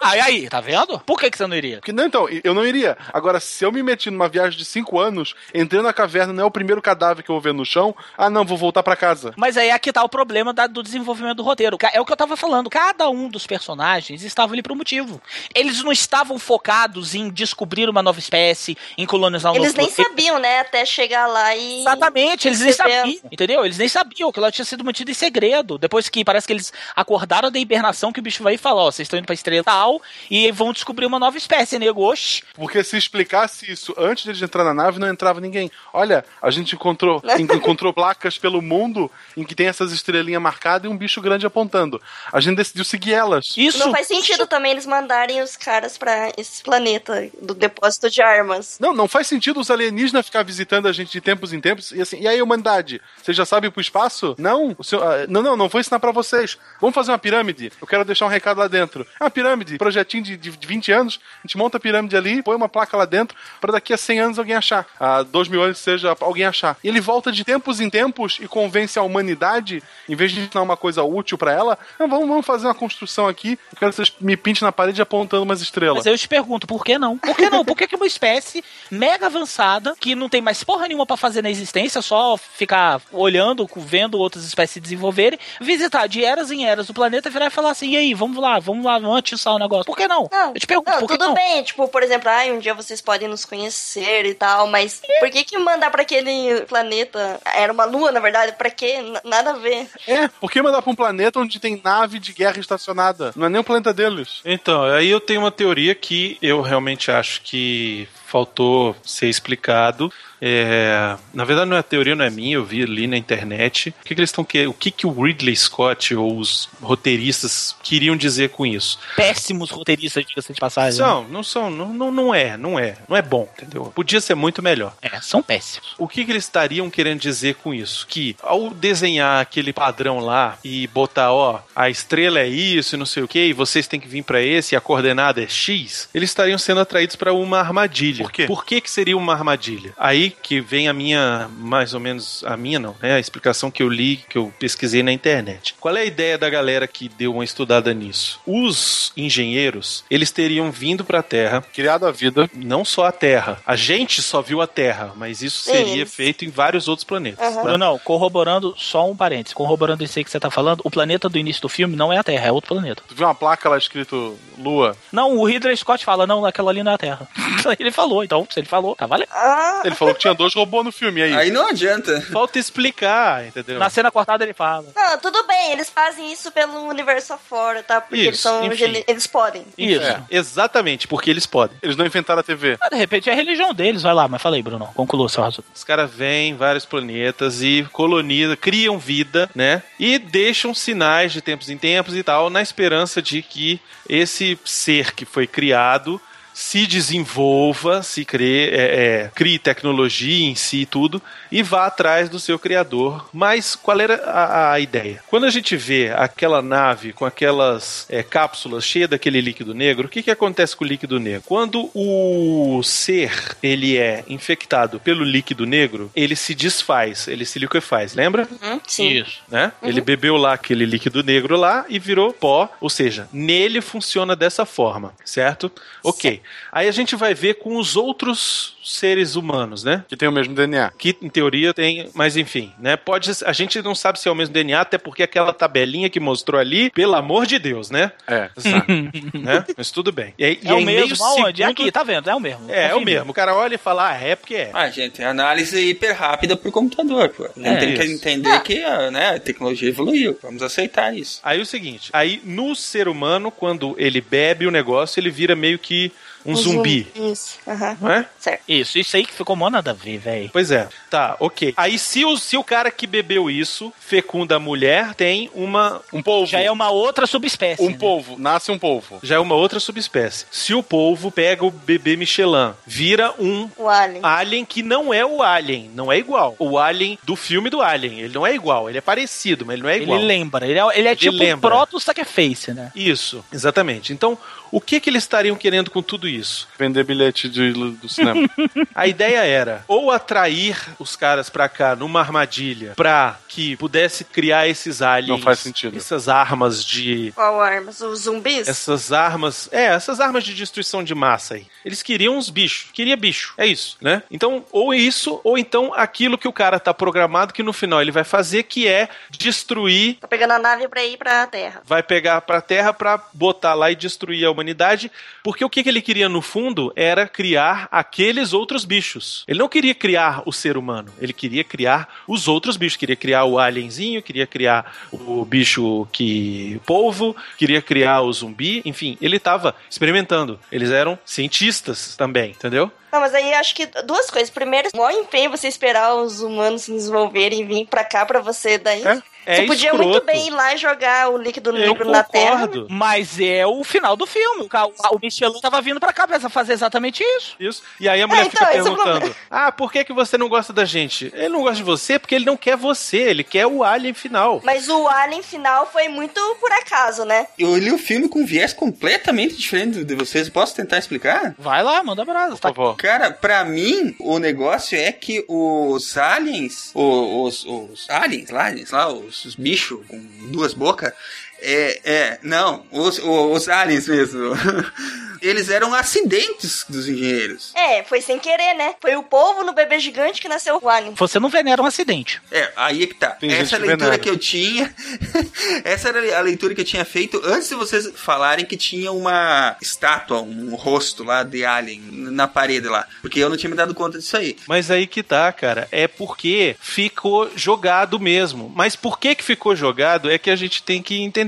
Ah, e aí, tá vendo? Por que, que você não iria? Porque, não, então, eu não iria. Agora, se eu me meti numa viagem de 5 anos, entrei na caverna, não é o primeiro cadáver que eu vou ver no chão, ah, não, vou voltar pra casa. Mas aí é que tá o problema da- do desenvolvimento do roteiro. É o que eu tava falando. Cada um dos personagens estava ali por um motivo. Eles não estavam focados em descobrir uma nova espécie, em colonizar um Eles novo nem planeta. sabiam, né? Até chegar lá e. Exatamente, eles nem sabiam, entendeu? Eles nem sabiam que ela tinha sido mantida em segredo. Depois que parece que eles acordaram da hibernação, que o bicho vai e fala, ó, vocês estão indo pra estrela tal e vão descobrir uma nova espécie, nego. Oxi. Porque se explicasse isso antes deles entrar na nave, não entrava ninguém. Olha, a gente encontrou, <laughs> en- encontrou placas pelo mundo em que tem essas estrelinhas marcadas e um bicho grande apontando. A gente decidiu seguir elas. Isso. Não faz sentido também eles mandarem os caras pra esse planeta do depósito de armas. Não, não faz sentido os alienígenas ficar visitando a gente de tempos em tempos e assim, e aí, humanidade? Vocês já sabem ir pro espaço? Não? O senhor- ah, não, não, não vou ensinar pra vocês. Vamos fazer uma pirâmide. Eu quero deixar um recado lá dentro. É uma pirâmide, projetinho de, de 20 anos, a gente monta a pirâmide ali, põe uma placa lá dentro, pra daqui a 100 anos alguém achar. A 2 mil anos seja alguém achar. E ele volta de tempos em tempos e convence a humanidade, em vez de ensinar uma coisa útil pra ela, não, vamos, vamos fazer uma construção aqui, eu quero que vocês me pintem na parede apontando umas estrelas. Mas eu te pergunto, por que não? Por que não? Por que, que uma espécie mega avançada, que não tem mais porra nenhuma pra fazer na existência, só ficar olhando, vendo outras espécies se desenvolverem, visitar de eras em eras o planeta, virar e falar assim, e aí, vamos lá, vamos lá, vamos atiçar o negócio. Por que não? Não, eu te pergunto, não, por que tudo não? bem, tipo, por exemplo, ai, um dia vocês podem nos conhecer e tal, mas por que que mandar pra aquele planeta? Era uma lua, na verdade, pra quê? N- nada a ver. É, por que mandar pra um planeta onde tem nave de guerra estacionada? Não é nem o planeta deles. Então, aí eu tenho uma teoria que eu realmente acho que faltou ser explicado. É, na verdade, não é teoria, não é minha, eu vi ali na internet. O que, que eles estão querendo? O que, que o Ridley Scott ou os roteiristas queriam dizer com isso? Péssimos roteiristas, diga-se de passagem. né? Não, não são, não, não, não é, não é, não é bom, entendeu? Podia ser muito melhor. É, são péssimos. O que, que eles estariam querendo dizer com isso? Que ao desenhar aquele padrão lá e botar, ó, a estrela é isso e não sei o que, e vocês têm que vir pra esse e a coordenada é X, eles estariam sendo atraídos pra uma armadilha. Por quê? Por que, que seria uma armadilha? Aí que vem a minha, mais ou menos, a minha não, né? A explicação que eu li, que eu pesquisei na internet. Qual é a ideia da galera que deu uma estudada nisso? Os engenheiros, eles teriam vindo pra Terra, Criado a vida. não só a Terra. A gente só viu a Terra, mas isso seria eles- feito em vários outros planetas. Aham. tá? Não, não, corroborando, só um parênteses, corroborando isso aí que você tá falando, o planeta do início do filme não é a Terra, é outro planeta. Tu viu uma placa lá escrito Lua? Não, o Ridley Scott fala, não, aquela ali não é a Terra. <laughs> ele falou, então, se ele falou, tá valendo. Ah, Ele falou que tinha dois robôs no filme, aí? Aí não adianta. Falta explicar, entendeu? Na cena cortada ele fala. não, tudo bem, eles fazem isso pelo universo afora, tá? Porque eles Isso, são. enfim. gene- Eles podem. Isso. É. Exatamente, porque eles podem. Eles não inventaram a TV. Ah, de repente é a religião deles, vai lá, mas fala aí, Bruno, conclua seu raciocínio. Os caras vêm em vários planetas e colonizam, criam vida, né? E deixam sinais de tempos em tempos e tal, na esperança de que esse ser que foi criado se desenvolva, se crie, é, é, crie tecnologia em si e tudo, e vá atrás do seu criador. Mas qual era a, a ideia? Quando a gente vê aquela nave com aquelas é, cápsulas cheias daquele líquido negro, o que, que acontece com o líquido negro? Quando o ser ele é infectado pelo líquido negro, ele se desfaz, ele se liquefaz, lembra? Hum, sim. Isso. né? Ele bebeu lá aquele líquido negro lá e virou pó, ou seja, nele funciona dessa forma, certo? Ok. Aí a gente vai ver com os outros seres humanos, né? Que tem o mesmo DNA. Que em teoria tem, mas enfim, né? Pode, a gente não sabe se é o mesmo DNA, até porque aquela tabelinha que mostrou ali, pelo amor de Deus, né? É. <laughs> né? Mas tudo bem. E, aí- e É o mesmo, aonde? segundo- Aqui, tá vendo? É o mesmo. É, é o mesmo. O cara olha e fala, ah, é porque é. Ah, gente, é análise hiper rápida por computador, pô. Gente É tem que isso. entender que a, né, a tecnologia evoluiu. Vamos aceitar isso. Aí o seguinte, aí no ser humano, quando ele bebe o negócio, ele vira meio que um zumbi. Isso. Aham. Não é? Certo. Isso, isso aí que ficou mó nada a ver, velho. Pois é. Tá, ok. Aí se o, se o cara que bebeu isso fecunda a mulher, tem uma. Um polvo. Já é uma outra subespécie. Um né? polvo. Nasce um polvo. Já é uma outra subespécie. Se o polvo pega o bebê Michelin, vira um O Alien. alien que não é o alien, não é igual. O alien do filme do alien, ele não é igual, ele é parecido, mas ele não é igual. Ele lembra, ele é, ele é tipo lembra. um proto sacrifice, né? Isso, exatamente. Então, o que que eles estariam querendo com tudo isso? Vender bilhete de, do cinema. <laughs> A ideia era ou atrair os caras pra cá numa armadilha pra que pudesse criar esses aliens, Não faz sentido. essas armas de Qual armas? Os zumbis? essas armas, é, essas armas de destruição de massa aí. Eles queriam os bichos, queria bicho, é isso, né? Então, ou isso, ou então aquilo que o cara tá programado que no final ele vai fazer, que é destruir Tá pegando a nave pra ir pra Terra. vai pegar pra Terra pra botar lá e destruir a humanidade, porque o que, que ele queria no fundo era criar aqueles outros bichos. Ele não queria criar o ser humano, ele queria criar os outros bichos, queria criar o alienzinho, queria criar o bicho que polvo, queria criar o zumbi, enfim, ele tava experimentando. Eles eram cientistas também, entendeu? Não, mas aí acho que duas coisas. Primeiro, mó empenho você esperar os humanos se desenvolverem e vir pra cá pra você daí. É, é você podia escroto. muito bem ir lá e jogar o líquido Eu negro na Terra. concordo. Mas é o final do filme. O, Michelin tava vindo pra cá pra fazer exatamente isso. Isso. E aí a mulher É, fica então, esse é perguntando. Ah, por que, que você não gosta da gente? Ele não gosta de você porque ele não quer você, ele quer o alien final. Mas o Alien final foi muito por acaso, né? Eu li o filme com um viés completamente diferente de vocês. Posso tentar explicar? Vai lá, manda brasa. Tá... Por favor. Cara, pra mim, o negócio é que os aliens, o- os, os aliens lá, aliens lá, os, os bichos com duas bocas, é, é, não, os, os aliens mesmo, <laughs> eles eram acidentes dos engenheiros. É, foi sem querer, né? Foi o povo no bebê gigante que nasceu o Alien. Você não venera um acidente. É, aí é que tá. Tem essa é leitura venera. que eu tinha. <laughs> essa era a leitura que eu tinha feito antes de vocês falarem que tinha uma estátua, um rosto lá de alien na parede lá. Porque eu não tinha me dado conta disso aí. Mas aí que tá, cara. É porque ficou jogado mesmo. Mas por que que ficou jogado é que a gente tem que entender.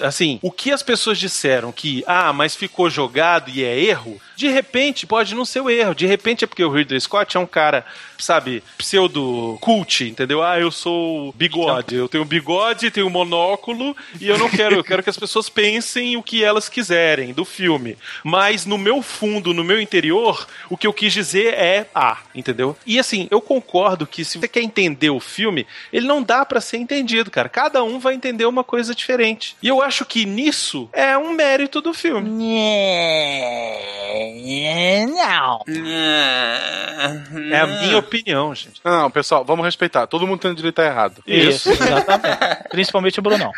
Assim, o que as pessoas disseram que, ah, mas ficou jogado e é erro, de repente pode não ser o erro. De repente é porque o Ridley Scott é um cara, sabe, pseudo cult, entendeu? Ah, eu sou bigode. Eu tenho bigode, tenho monóculo e eu não quero. Eu quero que as pessoas pensem o que elas quiserem do filme. Mas no meu fundo, no meu interior, o que eu quis dizer é A, entendeu? E assim, eu concordo que se você quer entender o filme, ele não dá pra ser entendido, cara. Cada um vai entender uma coisa diferente. E eu acho que nisso é um mérito do filme. Não. É a minha opinião, gente. Não, não, pessoal, vamos respeitar. Todo mundo tem o direito a estar errado. Isso, exatamente. Principalmente o Brunão.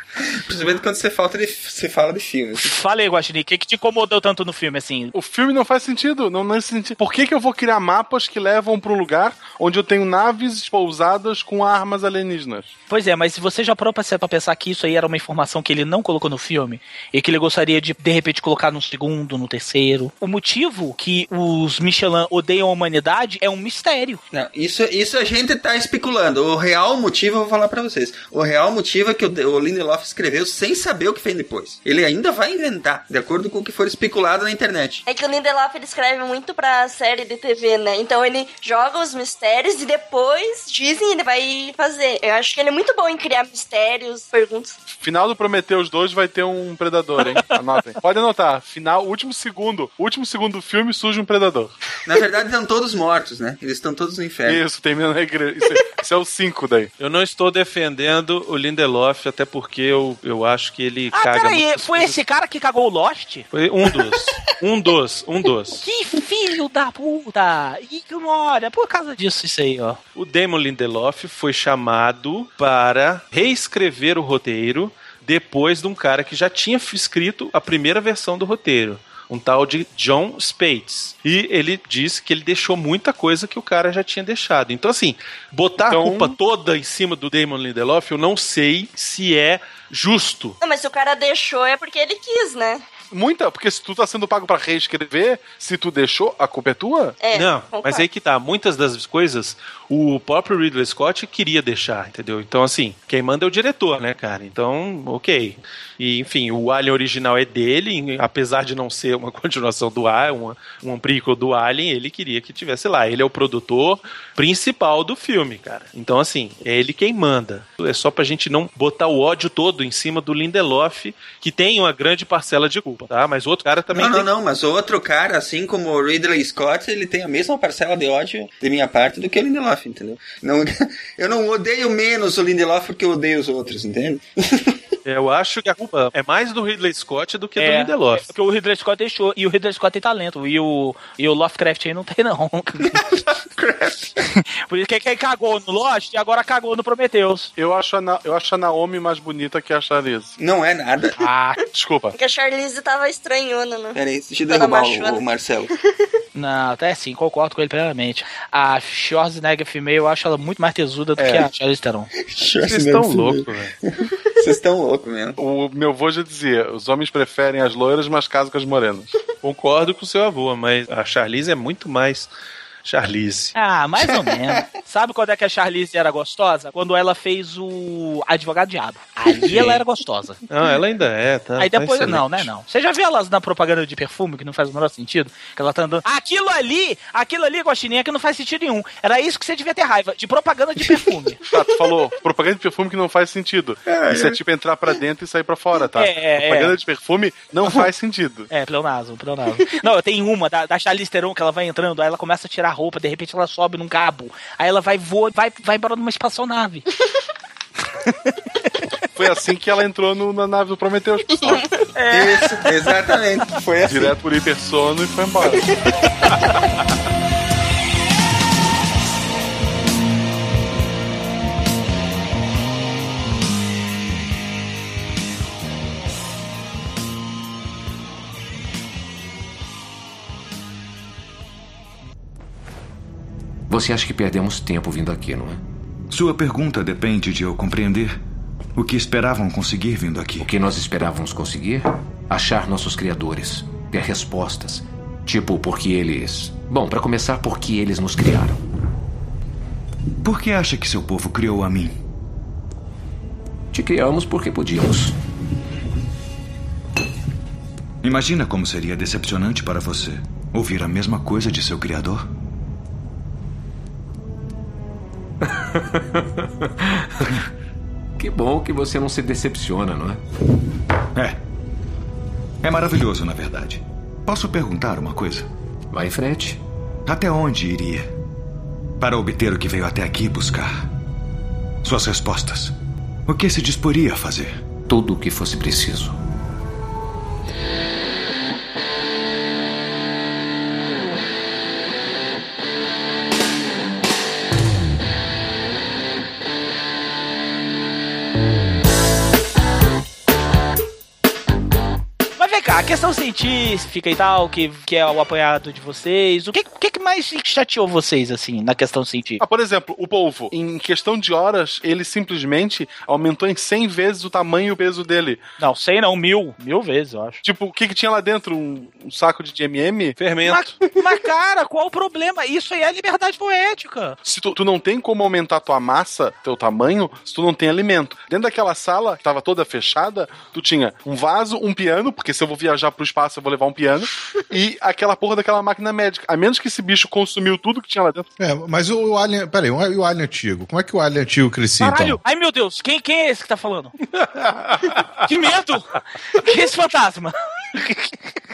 Principalmente quando você, falta de, você fala de filmes. Fala aí, Guaxinim, o que, que te incomodou tanto no filme, assim? O filme não faz sentido, não nesse sentido. Por que, que eu vou criar mapas que levam para um lugar onde eu tenho naves pousadas com armas alienígenas? Pois é, mas se você já parou pra pensar que isso aí era uma informação que ele não colocou no filme e que ele gostaria de, de repente, colocar no segundo, no terceiro. O motivo que os Michelin odeiam a humanidade é um mistério. Não, isso, isso a gente tá especulando. O real motivo, eu vou falar pra vocês. O real motivo é que o, o Lindelof escreveu sem saber o que fez depois. Ele ainda vai inventar, de acordo com o que for especulado na internet. É que o Lindelof ele escreve muito pra série de TV, né? Então ele joga os mistérios e depois dizem ele vai fazer. Eu acho que ele é muito bom em criar mistérios, perguntas. Final do Prometheus 2 vai ter um predador, hein? <laughs> Anotem. Pode anotar. Final, último segundo. Último segundo do filme surge um predador. Na verdade, estão todos mortos, né? Eles estão todos no inferno. Isso, termina na igreja. Isso, é- isso é o 5 daí. Eu não estou defendendo o Lindelof, até porque eu, eu acho que ele Ah, caga peraí, foi coisas. esse cara que cagou o Lost? Foi um dos. Um dos, um dos. Que filho da puta! Ignora, por causa disso isso aí, ó. O Damon Lindelof foi chamado para reescrever o roteiro depois de um cara que já tinha escrito a primeira versão do roteiro. um tal de John Spates. E ele disse que ele deixou muita coisa que o cara já tinha deixado. Então, assim, botar Então- a culpa toda em cima do Damon Lindelof, eu não sei se é justo. Não, mas se o cara deixou é porque ele quis, né? Muita, porque se tu tá sendo pago pra reescrever, se tu deixou, a culpa é tua? É, não, concordo. mas aí que tá. Muitas das coisas o próprio Ridley Scott queria deixar, entendeu? Então, assim, quem manda é o diretor, né, cara? Então, ok. E, enfim, o Alien original é dele, apesar de não ser uma <laughs> continuação do Alien, uma, um prequel do Alien, ele queria que tivesse lá. Ele é o produtor principal do filme, cara. Então, assim, é ele quem manda. É só pra gente não botar o ódio todo em cima do Lindelof, que tem uma grande parcela de culpa, tá? Mas outro cara também Não, tem não, não, mas outro cara, assim como o Ridley Scott, ele tem a mesma parcela de ódio de minha parte do que o Lindelof, entendeu? Não, <laughs> eu não odeio menos o Lindelof porque eu odeio os outros, entende? <laughs> Eu acho que a culpa é mais do Ridley Scott do que do É, Lindelof. porque o Ridley Scott deixou. E o Ridley Scott tem talento. E o, e o Lovecraft aí não tem, não. <laughs> Por isso que ele cagou no Lost e agora cagou no Prometheus. Eu acho a, Na- eu acho a Naomi mais bonita que a Charlize. Não é nada. Ah, Desculpa. Porque a Charlize tava estranhona, né? Pera aí, deixa eu derrubar o, o Marcelo. <laughs> não, até sim, concordo com ele plenamente. A Schwarzenegger female, eu acho ela muito mais tesuda do É. que a Charlize Theron. <laughs> Vocês estão loucos, velho. <laughs> Vocês estão loucos mesmo. O meu avô já dizia: os homens preferem as loiras, mas casam com as morenas. Concordo com o seu avô, mas a Charlize é muito mais Charlize. Ah, mais ou menos. Sabe quando é que a Charlize era gostosa? Quando ela fez o Advogado Diabo. Ali ela era gostosa. Não, <laughs> ela ainda é, tá? Aí tá depois, excelente. não, né, não. Você já viu elas na propaganda de perfume, que não faz o menor sentido? Que ela tá andando. Aquilo ali, aquilo ali, Guaxininha, que não faz sentido nenhum. Era isso que você devia ter raiva, de propaganda de perfume. <laughs> Tá, tu falou propaganda de perfume que não faz sentido. Isso é tipo entrar pra dentro e sair pra fora, tá? É, é, propaganda é. de perfume não <laughs> faz sentido. É, pleonasmo, pleonasmo. Não, eu tenho uma da, da Charlize Theron que ela vai entrando, aí ela começa a tirar a roupa, de repente ela sobe num cabo. Aí ela vai voar, vai, vai embora numa espaçonave. <laughs> Foi assim que ela entrou no- na nave do Prometheus, pessoal. Isso, exatamente. Foi assim. Direto por hipersono e foi embora. <laughs> Você acha que perdemos tempo vindo aqui, não é? Sua pergunta depende de eu compreender o que esperavam conseguir vindo aqui. O que nós esperávamos conseguir? Achar nossos criadores, ter respostas. Tipo, porque eles. Bom, para começar, porque eles nos criaram. Por que acha que seu povo criou a mim? Te criamos porque podíamos. Imagina como seria decepcionante para você ouvir a mesma coisa de seu criador? <laughs> que bom que você não se decepciona, não é? É. É maravilhoso, na verdade. Posso perguntar uma coisa? Vai em frente. Até onde iria? Para obter o que veio até aqui buscar? Suas respostas. O que se disporia a fazer? Tudo o que fosse preciso. Mas questão científica e tal, que, que é o apanhado de vocês, o que, o que que mais chateou vocês, assim, na questão científica? Ah, por exemplo, o polvo, em questão de horas, ele simplesmente aumentou em 100 vezes o tamanho e o peso dele. Não, 100 não, mil. Mil vezes, eu acho. Tipo, o que, que tinha lá dentro? Um, um saco de MM? Fermento. Mas, mas, cara, qual o problema? Isso aí é liberdade poética. Se tu, tu não tem como aumentar tua massa, teu tamanho, se tu não tem alimento. Dentro daquela sala, que tava toda fechada, tu tinha um vaso, um piano, porque se eu vou viajar pro espaço eu vou levar um piano, e aquela porra daquela máquina médica. A menos que esse bicho consumiu tudo que tinha lá dentro. É, mas o Alien. Peraí, e o Alien antigo? Como é que o Alien antigo crescia Caralho, então? ai meu Deus, quem, quem é esse que tá falando? <laughs> que medo! Que é esse fantasma? <laughs>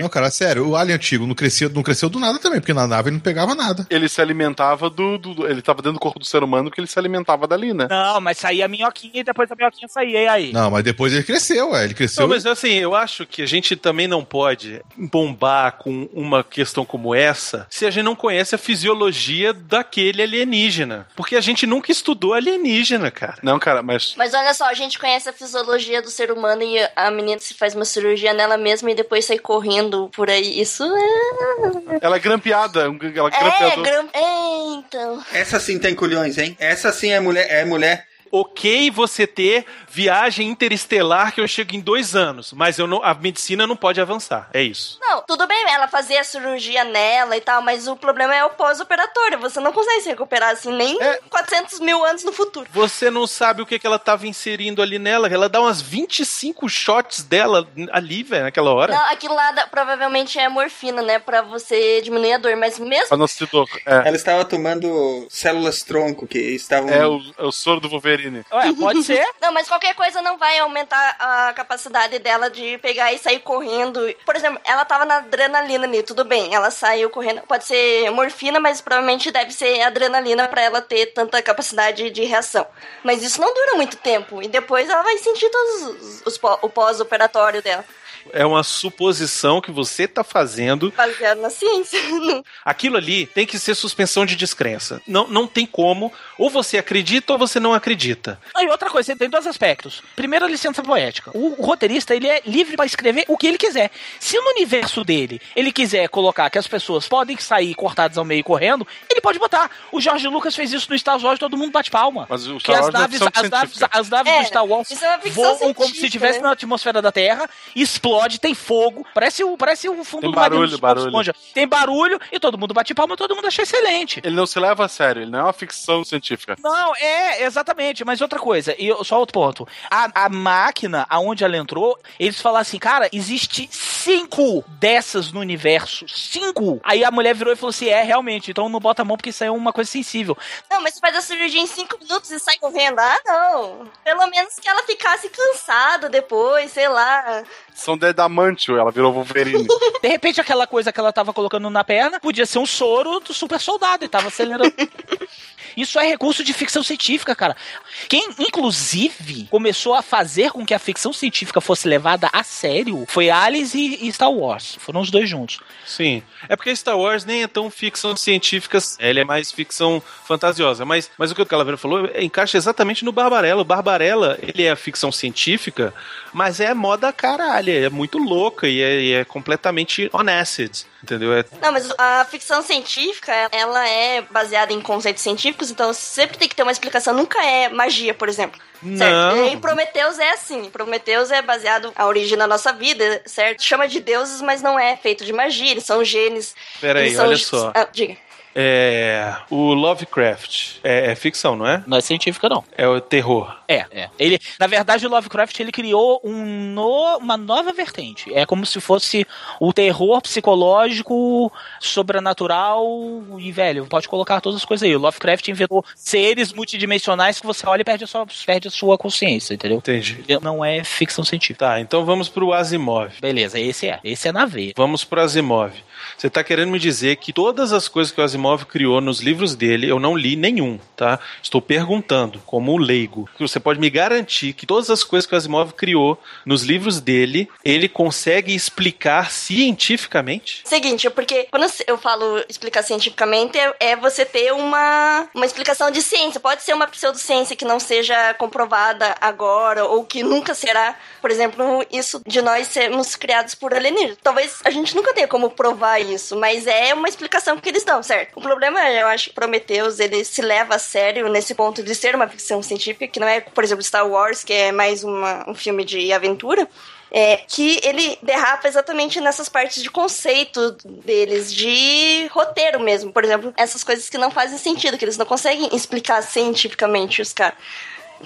Não, cara, sério, o Alien antigo não crescia, não cresceu do nada também, porque na nave ele não pegava nada. Ele se alimentava do, do- do- Ele tava dentro do corpo do ser humano que ele se alimentava dali, né? Não, mas saía a minhoquinha e depois a minhoquinha saía, e aí? Não, mas depois ele cresceu, ué, ele cresceu. Não, mas assim, eu acho que a gente também não pode bombar com uma questão como essa se a gente não conhece a fisiologia daquele alienígena. Porque a gente nunca estudou alienígena, cara. Não, cara, mas. Mas olha só, a gente conhece a fisiologia do ser humano e a menina se faz uma cirurgia nela mesma e depois sair correndo por aí. Isso é. Ela é grampeada. Ela é É, grampeador. gram... é, então. Essa sim tem culhões, hein? Essa sim é mulher. É mulher. Ok você ter viagem interestelar que eu chego em dois anos, mas eu não, a medicina não pode avançar. É isso. Não, tudo bem ela fazer a cirurgia nela e tal, mas o problema é o pós-operatório. Você não consegue se recuperar assim nem 400 mil anos no futuro. Você não sabe o que, que ela tava inserindo ali nela. Ela dá umas 25 shots dela ali, velho, naquela hora. Não, aquilo lá da- provavelmente é morfina, né? Pra você diminuir a dor, mas mesmo. Se dor. É. Ela estava tomando células tronco que estavam. É o, é o soro do Wolverine. Ué, <laughs> pode ser. Não, mas qualquer coisa não vai aumentar a capacidade dela de pegar e sair correndo. Por exemplo, ela tava na adrenalina ali, tudo bem. Ela saiu correndo. Pode ser morfina, mas provavelmente deve ser adrenalina pra ela ter tanta capacidade de reação. Mas isso não dura muito tempo. E depois ela vai sentir todos os, os o pós-operatório dela. É uma suposição que você tá fazendo. Baseado na ciência. <laughs> Aquilo ali tem que ser suspensão de descrença. Não, não tem como. Ou você acredita ou você não acredita. E outra coisa, tem dois aspectos. Primeiro, a licença poética. O, o roteirista, ele é livre para escrever o que ele quiser. Se no universo dele, ele quiser colocar que as pessoas podem sair cortadas ao meio correndo, ele pode botar. O George Lucas fez isso no Star Wars, todo mundo bate palma. Mas o Que Star as Wars é naves, ficção as naves, as naves É, do Star Wars é voam como se estivesse né? na atmosfera da Terra, explode, tem fogo, parece o, parece o fundo Tem barulho, do barulho. Esponja. Tem barulho e todo mundo bate palma, todo mundo acha excelente. Ele não se leva a sério, ele não é uma ficção científica. Não, é, exatamente. Mas outra coisa, e só outro ponto. A, a máquina, aonde ela entrou, eles falaram assim, cara, existe cinco dessas no universo. Cinco! Aí a mulher virou e falou assim: é, realmente, então não bota a mão porque isso aí é uma coisa sensível. Não, mas você faz a cirurgia em 5 minutos e sai correndo. Ah, não. Pelo menos que ela ficasse cansada depois, sei lá. São de Adamantio, ela virou Wolverine. <laughs> De repente, aquela coisa que ela tava colocando na perna podia ser um soro do super soldado e tava acelerando. <laughs> Isso é recurso de ficção científica, cara. Quem, inclusive, começou a fazer com que a ficção científica fosse levada a sério foi Alice e, e Star Wars. Foram os dois juntos. Sim. É porque Star Wars nem é tão ficção científica, ele é mais ficção fantasiosa. Mas, mas o que o Calaveira falou é, encaixa exatamente no Barbarella. O Barbarella, ele é ficção científica, mas é moda caralho, é muito louca e é, e é completamente on acid, entendeu? É, Não, mas a ficção científica, ela é baseada em conceitos científicos, então sempre tem que ter uma explicação. Nunca é magia, por exemplo. Certo? Não. E Prometeus é assim. Prometeus é baseado a origem da nossa vida, certo? Chama de deuses, mas não é feito de magia. Eles são genes. Peraí, olha só. Ah, diga. É, o Lovecraft é, é ficção, não é? Não é científica, não. É o terror. É, é. Ele, na verdade, o Lovecraft ele criou um no- uma nova vertente. É como se fosse o terror psicológico, sobrenatural e velho. Pode colocar todas as coisas aí. O Lovecraft inventou seres multidimensionais que você olha e perde a sua, perde a sua consciência, entendeu? Entendi. Não é ficção científica. Tá, então vamos pro Asimov. Beleza, esse é. Esse é na veia. Vamos pro Asimov. Você tá querendo me dizer que todas as coisas que o Asimov criou nos livros dele, eu não li nenhum, tá? Estou perguntando, como leigo, você pode me garantir que todas as coisas que o Asimov criou nos livros dele, ele consegue explicar cientificamente? Seguinte, porque quando eu falo explicar cientificamente, é você ter uma, uma explicação de ciência. Pode ser uma pseudociência que não seja comprovada agora, ou que nunca será. Por exemplo, isso de nós sermos criados por alienígenas. Talvez a gente nunca tenha como provar isso, mas é uma explicação que eles dão, certo? O problema, eu acho que Prometheus, ele se leva a sério nesse ponto de ser uma ficção científica, que não é, por exemplo, Star Wars, que é mais uma, um filme de aventura é, que ele derrapa exatamente nessas partes de conceito deles, de roteiro mesmo. Por exemplo, essas coisas que não fazem sentido, que eles não conseguem explicar cientificamente os caras.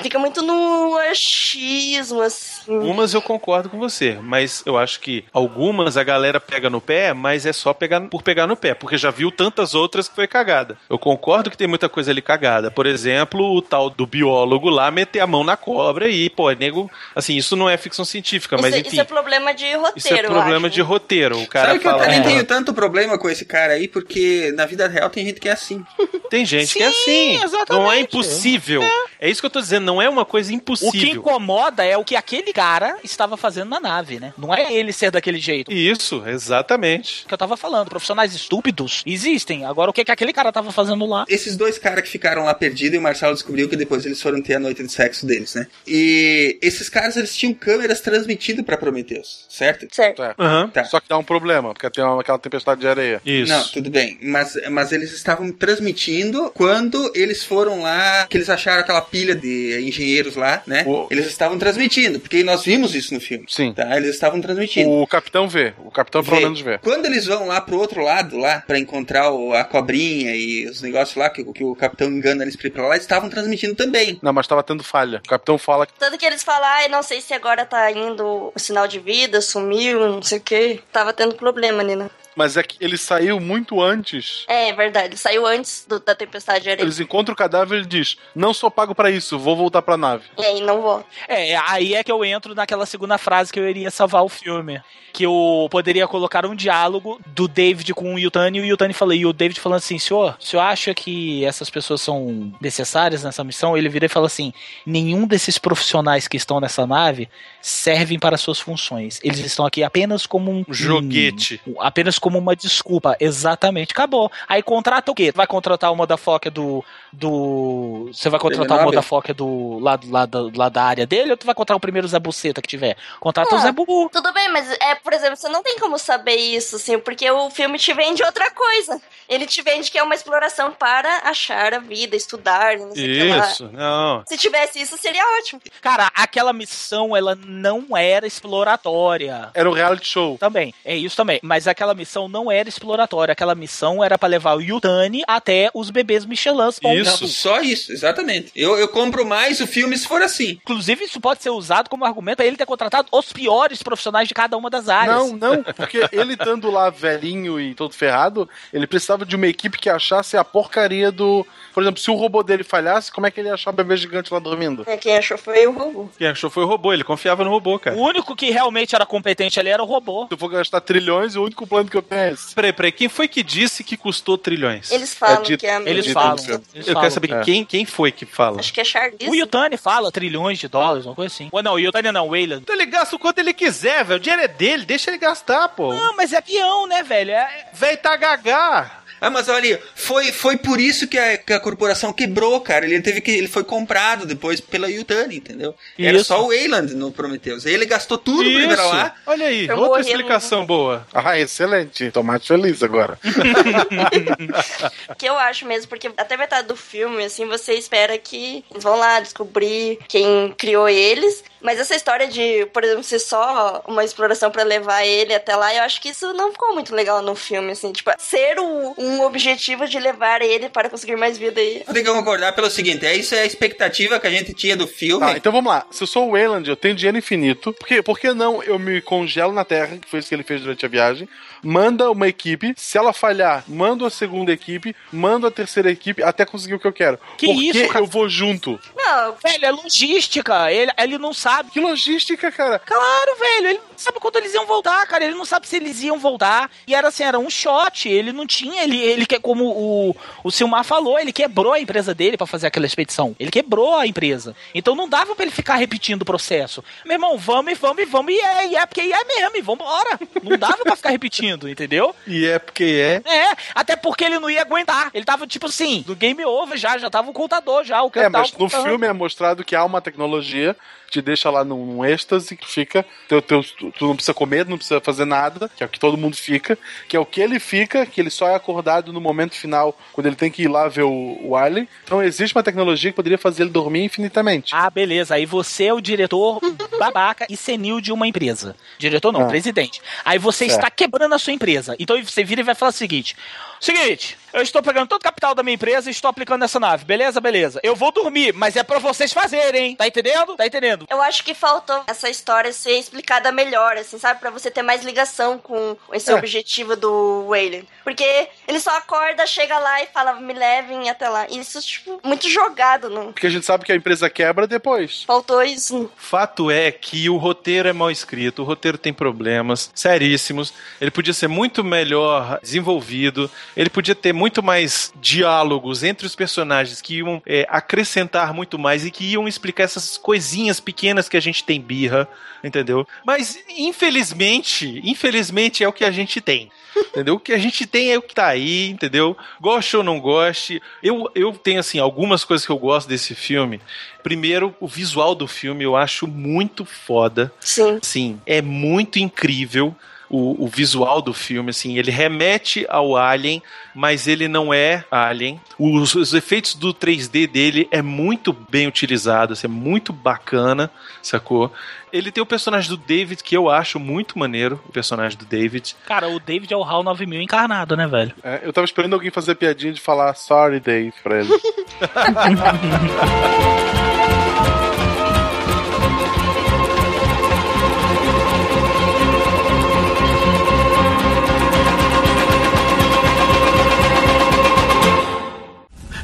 Fica muito no achismo, assim. Umas eu concordo com você, mas eu acho que algumas a galera pega no pé, mas é só pegar por pegar no pé, porque já viu tantas outras que foi cagada. Eu concordo que tem muita coisa ali cagada. Por exemplo, o tal do biólogo lá meter a mão na cobra e, pô, nego, assim, isso não é ficção científica, mas isso, enfim. isso é problema de roteiro, Isso é problema eu de acho. roteiro. O cara Sabe que eu fala. também "É, tenho tanto problema com esse cara aí, porque na vida real tem gente que é assim. Tem gente que é Sim, assim. exatamente. Não é impossível. É isso que eu tô dizendo, não é uma coisa impossível. O que incomoda é o que aquele cara estava fazendo na nave, né? Não é ele ser daquele jeito. Isso, exatamente. Que eu tava falando, profissionais estúpidos existem. Agora, o que, que aquele cara tava fazendo lá? Esses dois caras que ficaram lá perdidos e o Marcelo descobriu que depois eles foram ter a noite de sexo deles, né? E esses caras, eles tinham câmeras transmitindo pra Prometheus, certo? Certo. É. Aham. Tá. Só que dá um problema, porque tem uma- aquela tempestade de areia. Isso. Não, tudo bem. Mas, mas eles estavam transmitindo quando eles foram lá, que eles acharam aquela pilha de engenheiros lá, né? O- Eles estavam transmitindo, porque nós vimos isso no filme. Sim. Tá? Eles estavam transmitindo. O capitão vê. O capitão pelo Vê. menos vê. Quando eles vão lá pro outro lado, lá, pra encontrar o- a cobrinha e os negócios lá, que, que o capitão engana eles pra ir pra lá, eles estavam transmitindo também. Não, mas tava tendo falha. O capitão fala que Tanto que eles falam, ai, não sei se agora tá indo o sinal de vida, sumiu, não sei o que. Tava tendo problema, Nina. Mas é que ele saiu muito antes. É, verdade. Ele saiu antes do- da tempestade de areia. Eles encontram o cadáver e ele diz: Não sou pago pra isso, vou voltar pra nave. E aí não volta. É, aí é que eu entro naquela segunda frase que eu iria salvar o filme. Que eu poderia colocar um diálogo do David com o Yutani e o Yutani falou, e o David falando assim, senhor, o senhor acha que essas pessoas são necessárias nessa missão? Ele vira e fala assim, nenhum desses profissionais que estão nessa nave servem para suas funções. Eles estão aqui apenas como um... Joguete. um- apenas como uma desculpa. Exatamente, acabou. Aí contrata o quê? Vai contratar o motherfucker do... do... Você vai contratar o Chernobyl? motherfucker do... Lá, lá, da- lá da área dele ou tu vai contratar o primeiro Zé Buceta que tiver? Contrata o Ah. Zé Bubu. Tudo bem, mas é, por exemplo, você não tem como saber isso, assim, porque o filme te vende outra coisa. Ele te vende que é uma exploração para achar a vida, estudar, não sei o que lá. Isso, não. Se tivesse isso, seria ótimo. Cara, aquela missão, ela não era exploratória. Era o reality show. Também, é isso também. Mas aquela missão não era exploratória. Aquela missão era pra levar o Yutani até os bebês Michelin. ponto. Não, só isso, exatamente. Eu, eu compro mais o filme se for assim. Inclusive, isso pode ser usado como argumento pra ele ter contratado os piores profissionais de cada uma das áreas. Não, não, porque ele estando lá velhinho e todo ferrado, ele precisava de uma equipe que achasse a porcaria do. Por exemplo, se o robô dele falhasse, como é que ele ia achar o bebê gigante lá dormindo? É, Quem achou foi o robô. Quem achou foi o robô, ele confiava no robô, cara. O único que realmente era competente ali era o robô. Se eu for gastar trilhões, o único plano que eu tenho é esse. Peraí, peraí, quem foi que disse que custou trilhões? Eles falam dito- que é a Eles falam. filme. Eles Eu falam. quero saber É. quem, quem foi que fala. Acho que é Charlize. O Yutani fala trilhões de dólares, uma coisa assim. Ou não, o Yutani não, o Wayland. Então ele gasta o quanto ele quiser, velho. O dinheiro é dele, deixa ele gastar, pô. Não, mas é peão, né, velho? É... Velho tá gagá. Ah, mas olha, foi, foi por isso que a, que a corporação quebrou, cara. Ele teve que ele foi comprado depois pela Yutani, entendeu? Era Isso. só o Wayland no Prometheus. Ele gastou tudo pra ir pra lá. Olha aí, Eu outra explicação boa. Ah, excelente. Tô mais feliz agora. <laughs> que eu acho mesmo, porque até metade do filme, assim, você espera que eles vão lá descobrir quem criou eles. Mas essa história de, por exemplo, ser só uma exploração pra levar ele até lá, eu acho que isso não ficou muito legal no filme, assim. Tipo, ser o- um objetivo de levar ele para conseguir mais vida aí. Tem que concordar pelo seguinte, é isso é a expectativa que a gente tinha do filme. Tá, então vamos lá. Se eu sou o Wayland, eu tenho dinheiro infinito. Por, quê? Por que não eu me congelo na Terra, que foi isso que ele fez durante a viagem? Manda uma equipe, se ela falhar, mando a segunda equipe, mando a terceira equipe até conseguir o que eu quero. Que Por isso, que cara? eu vou junto? Não, Velho, é logística. Ele, ele não sabe. Que logística, cara. Claro, velho. Ele não sabe quando eles iam voltar, cara. Ele não sabe se eles iam voltar. E era assim, era um shot. Ele não tinha. Ele, ele que- como o, o Silmar falou, ele quebrou a empresa dele pra fazer aquela expedição. Ele quebrou a empresa. Então não dava pra ele ficar repetindo o processo. Meu irmão, vamos e vamos e vamos. E é, e é porque é mesmo. E vambora. Não dava pra ficar repetindo, entendeu? E é porque é. É, até porque ele não ia aguentar. Ele tava tipo assim, do game over já, já tava o contador já. O É, cara mas no filme é mostrado que há uma tecnologia que te deixa lá num, num êxtase que fica. Teu, teu, tu, tu não precisa comer, não precisa fazer nada, que é o que todo mundo fica, que é o que ele fica, que ele só é acordado no momento final, quando ele tem que ir lá ver o, o Alien. Então existe uma tecnologia que poderia fazer ele dormir infinitamente. Ah, beleza. Aí você é o diretor babaca e senil de uma empresa. Diretor não, Ah. presidente. Aí você Certo. está quebrando a sua empresa. Então você vira e vai falar o seguinte: Seguinte, eu estou pegando todo o capital da minha empresa e estou aplicando nessa nave. Beleza, beleza. Eu vou dormir, mas é pra vocês fazerem, hein? Tá entendendo? Tá entendendo? Eu acho que faltou essa história ser explicada melhor, assim, sabe? Pra você ter mais ligação com esse É. objetivo do Wayland. Porque ele só acorda, chega lá e fala, me levem até lá. Isso, tipo, muito jogado, não. Porque a gente sabe que a empresa quebra depois. Faltou isso. Fato é que o roteiro é mal escrito, o roteiro tem problemas seríssimos. Ele podia ser muito melhor desenvolvido. Ele podia ter muito mais diálogos entre os personagens que iam é, acrescentar muito mais e que iam explicar essas coisinhas pequenas que a gente tem birra, entendeu? Mas, infelizmente, infelizmente é o que a gente tem. Entendeu? O que a gente tem é o que tá aí, entendeu? Goste ou não goste. Eu, eu tenho, assim, algumas coisas que eu gosto desse filme. Primeiro, o visual do filme eu acho muito foda. Sim. Sim, é muito incrível. O, o visual do filme, assim, ele remete ao Alien, mas ele não é Alien. Os, os efeitos do 3D dele é muito bem utilizado, assim, é muito bacana, sacou? Ele tem o personagem do David, que eu acho muito maneiro, o personagem do David. Cara, o David é o HAL 9000 encarnado, né, velho? É, eu tava esperando alguém fazer piadinha de falar sorry, Dave, pra ele. <laughs>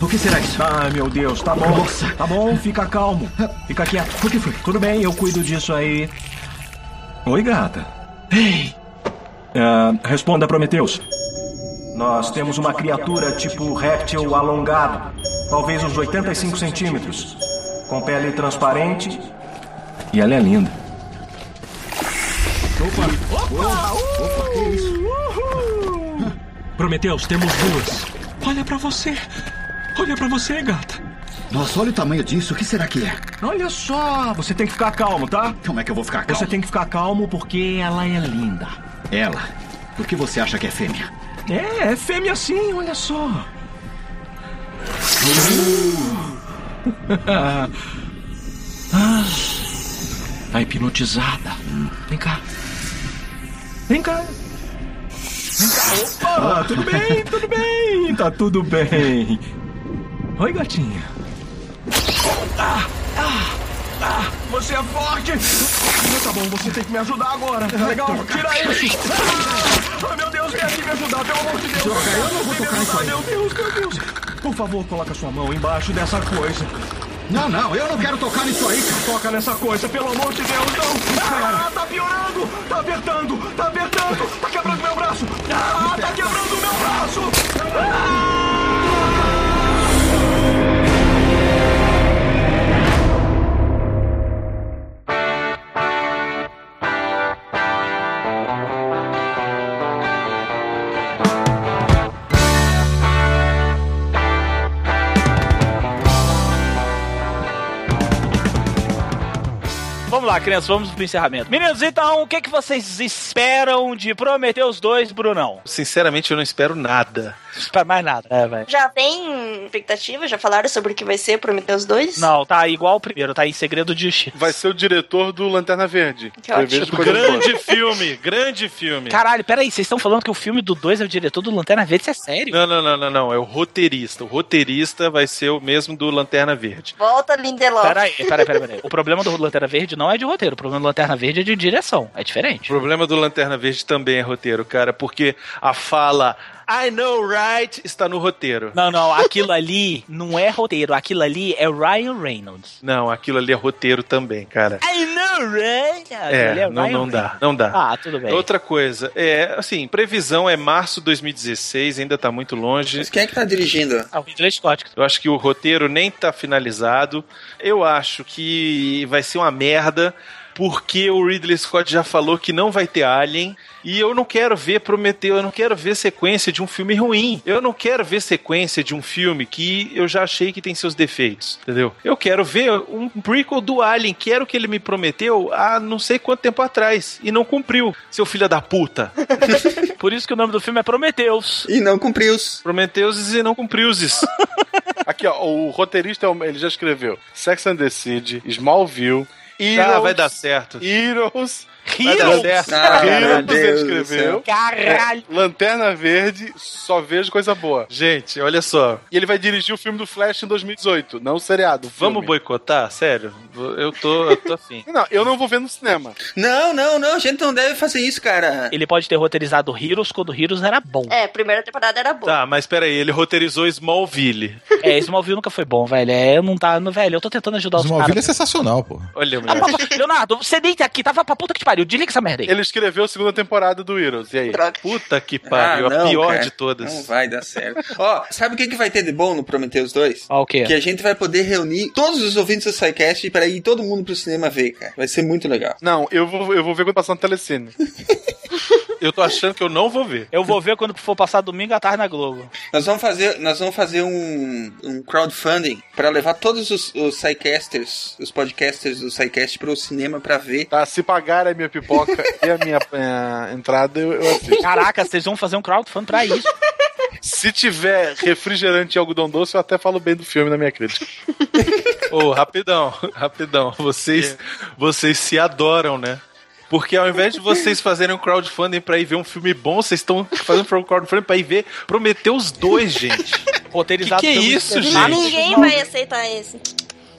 O que será isso? Ai, meu Deus, tá bom. Nossa. Tá bom, fica calmo. Fica quieto. O que foi? Tudo bem, eu cuido disso aí. Oi, gata. Ei! Ah, responda, Prometheus. Nós temos uma criatura tipo réptil alongado, talvez uns 85 centímetros, com pele transparente. E ela é linda. Opa! Opa! Opa, que isso? Prometheus, temos duas. Olha pra você. Olha pra você, gata. Nossa, olha o tamanho disso. O que será que é? Olha só, você tem que ficar calmo, tá? Como é que eu vou ficar calmo? Você tem que ficar calmo porque ela é linda. Ela? Por que você acha que é fêmea? É, é fêmea sim, olha só. <laughs> ah, tá hipnotizada. Vem cá. Vem cá. Vem cá. Opa, tudo bem, tudo bem. Tá tudo bem. Oi, gatinha. Ah, ah, ah, você é forte. Ah, tá bom, você tem que me ajudar agora. Legal? Tira isso. Ah, meu Deus, vem aqui me ajudar, pelo amor de Deus. Droga, eu não vou tocar isso aí. Meu Deus, meu Deus. Por favor, coloca sua mão embaixo dessa coisa. Não, não, eu não quero tocar nisso aí. Toca nessa coisa, pelo amor de Deus, não. Ah, tá piorando. Tá apertando, tá apertando. Tá quebrando meu braço. Ah, tá quebrando meu braço. Ah! Vamos lá, crianças, vamos pro encerramento. Meninos, então, o que, que vocês esperam de Prometheus 2, Brunão? Sinceramente, eu não espero nada. Não espero mais nada, é, velho. Já tem expectativa? Já falaram sobre o que vai ser Prometheus 2? Não, tá igual o primeiro, tá em segredo de justiça. Vai ser o diretor do Lanterna Verde. Que ótimo. Grande filme, grande filme. Caralho, peraí, vocês estão falando que o filme do 2 é o diretor do Lanterna Verde? Isso é sério? Não, não, não, não, não. É o roteirista. O roteirista vai ser o mesmo do Lanterna Verde. Volta, Lindelof. Peraí, peraí, peraí, peraí. O problema do Lanterna Verde não é de roteiro. O problema do Lanterna Verde é de direção. É diferente. O problema do Lanterna Verde também é roteiro, cara, porque a fala I know, right? Está no roteiro. Não, não, aquilo ali não é roteiro. Aquilo ali é Ryan Reynolds. Não, aquilo ali é roteiro também, cara. I know, right? É, é não, Ryan não dá, Reynolds. não dá. Ah, tudo bem. Outra coisa, é, assim, previsão é março de 2016, ainda tá muito longe. Mas quem é que tá dirigindo? Ah, o Ridley Scott. Eu acho que o roteiro nem tá finalizado. Eu acho que vai ser uma merda. Porque o Ridley Scott já falou que não vai ter Alien. E eu não quero ver Prometeu, eu não quero ver sequência de um filme ruim. Eu não quero ver sequência de um filme que eu já achei que tem seus defeitos, entendeu? Eu quero ver um prequel do Alien, que era o que ele me prometeu há não sei quanto tempo atrás. E não cumpriu, seu filho da puta. <laughs> Por isso que o nome do filme é Prometheus. E não cumpriu. Prometeus e não cumpriu. <laughs> Aqui, ó, o roteirista, é o- ele já escreveu Sex and the City, Smallville, Heroes, Ah, vai dar certo. Heroes, Heroes, ele do escreveu. Caralho. É, Lanterna Verde, só vejo coisa boa. Gente, olha só. E ele vai dirigir o filme do Flash em 2018, não o seriado. o Vamos filme. boicotar? Sério? Eu tô, eu tô afim. <laughs> Não, eu não vou ver no cinema. Não, não, não, a gente não deve fazer isso, cara. Ele pode ter roteirizado Heroes quando Heroes era bom. É, a primeira temporada era boa. Tá, mas peraí, ele roteirizou Smallville. É, Smallville nunca foi bom, velho. É, eu não tá, no velho, eu tô tentando ajudar os Smallville é caras. sensacional, pô. Olha, Miotti. Leonardo, você deita aqui, tava pra puta que te pariu. Desliga essa merda aí. Ele escreveu a segunda temporada do Heroes, e aí? Puta que pariu, Ah, não, a pior cara. de todas. Não vai dar certo. <laughs> Ó, sabe o que, que vai ter de bom no Prometheus 2? Ah, o quê? Que a gente vai poder reunir todos os ouvintes do SciCast para ir todo mundo pro cinema ver, cara. Vai ser muito legal. Não, eu vou, eu vou ver quando passar no Telecine. <laughs> Eu tô achando que eu não vou ver. Eu vou ver quando for passar domingo à tarde na Globo. Nós vamos fazer, nós vamos fazer um, um crowdfunding para levar todos os, os SciCasters, os podcasters do SciCast pro cinema para ver. Tá, se pagar a minha pipoca <laughs> e a minha entrada, eu, eu assisto. Caraca, vocês vão fazer um crowdfunding pra isso. Se tiver refrigerante e algodão doce, eu até falo bem do filme na minha crítica. Ô, rapidão, rapidão. Vocês, vocês se adoram, né? Porque ao invés de vocês fazerem um crowdfunding pra ir ver um filme bom, vocês estão fazendo um crowdfunding pra ir ver Prometeu os dois, gente. Roteirizado Que que é isso, gente? Ninguém vai aceitar esse.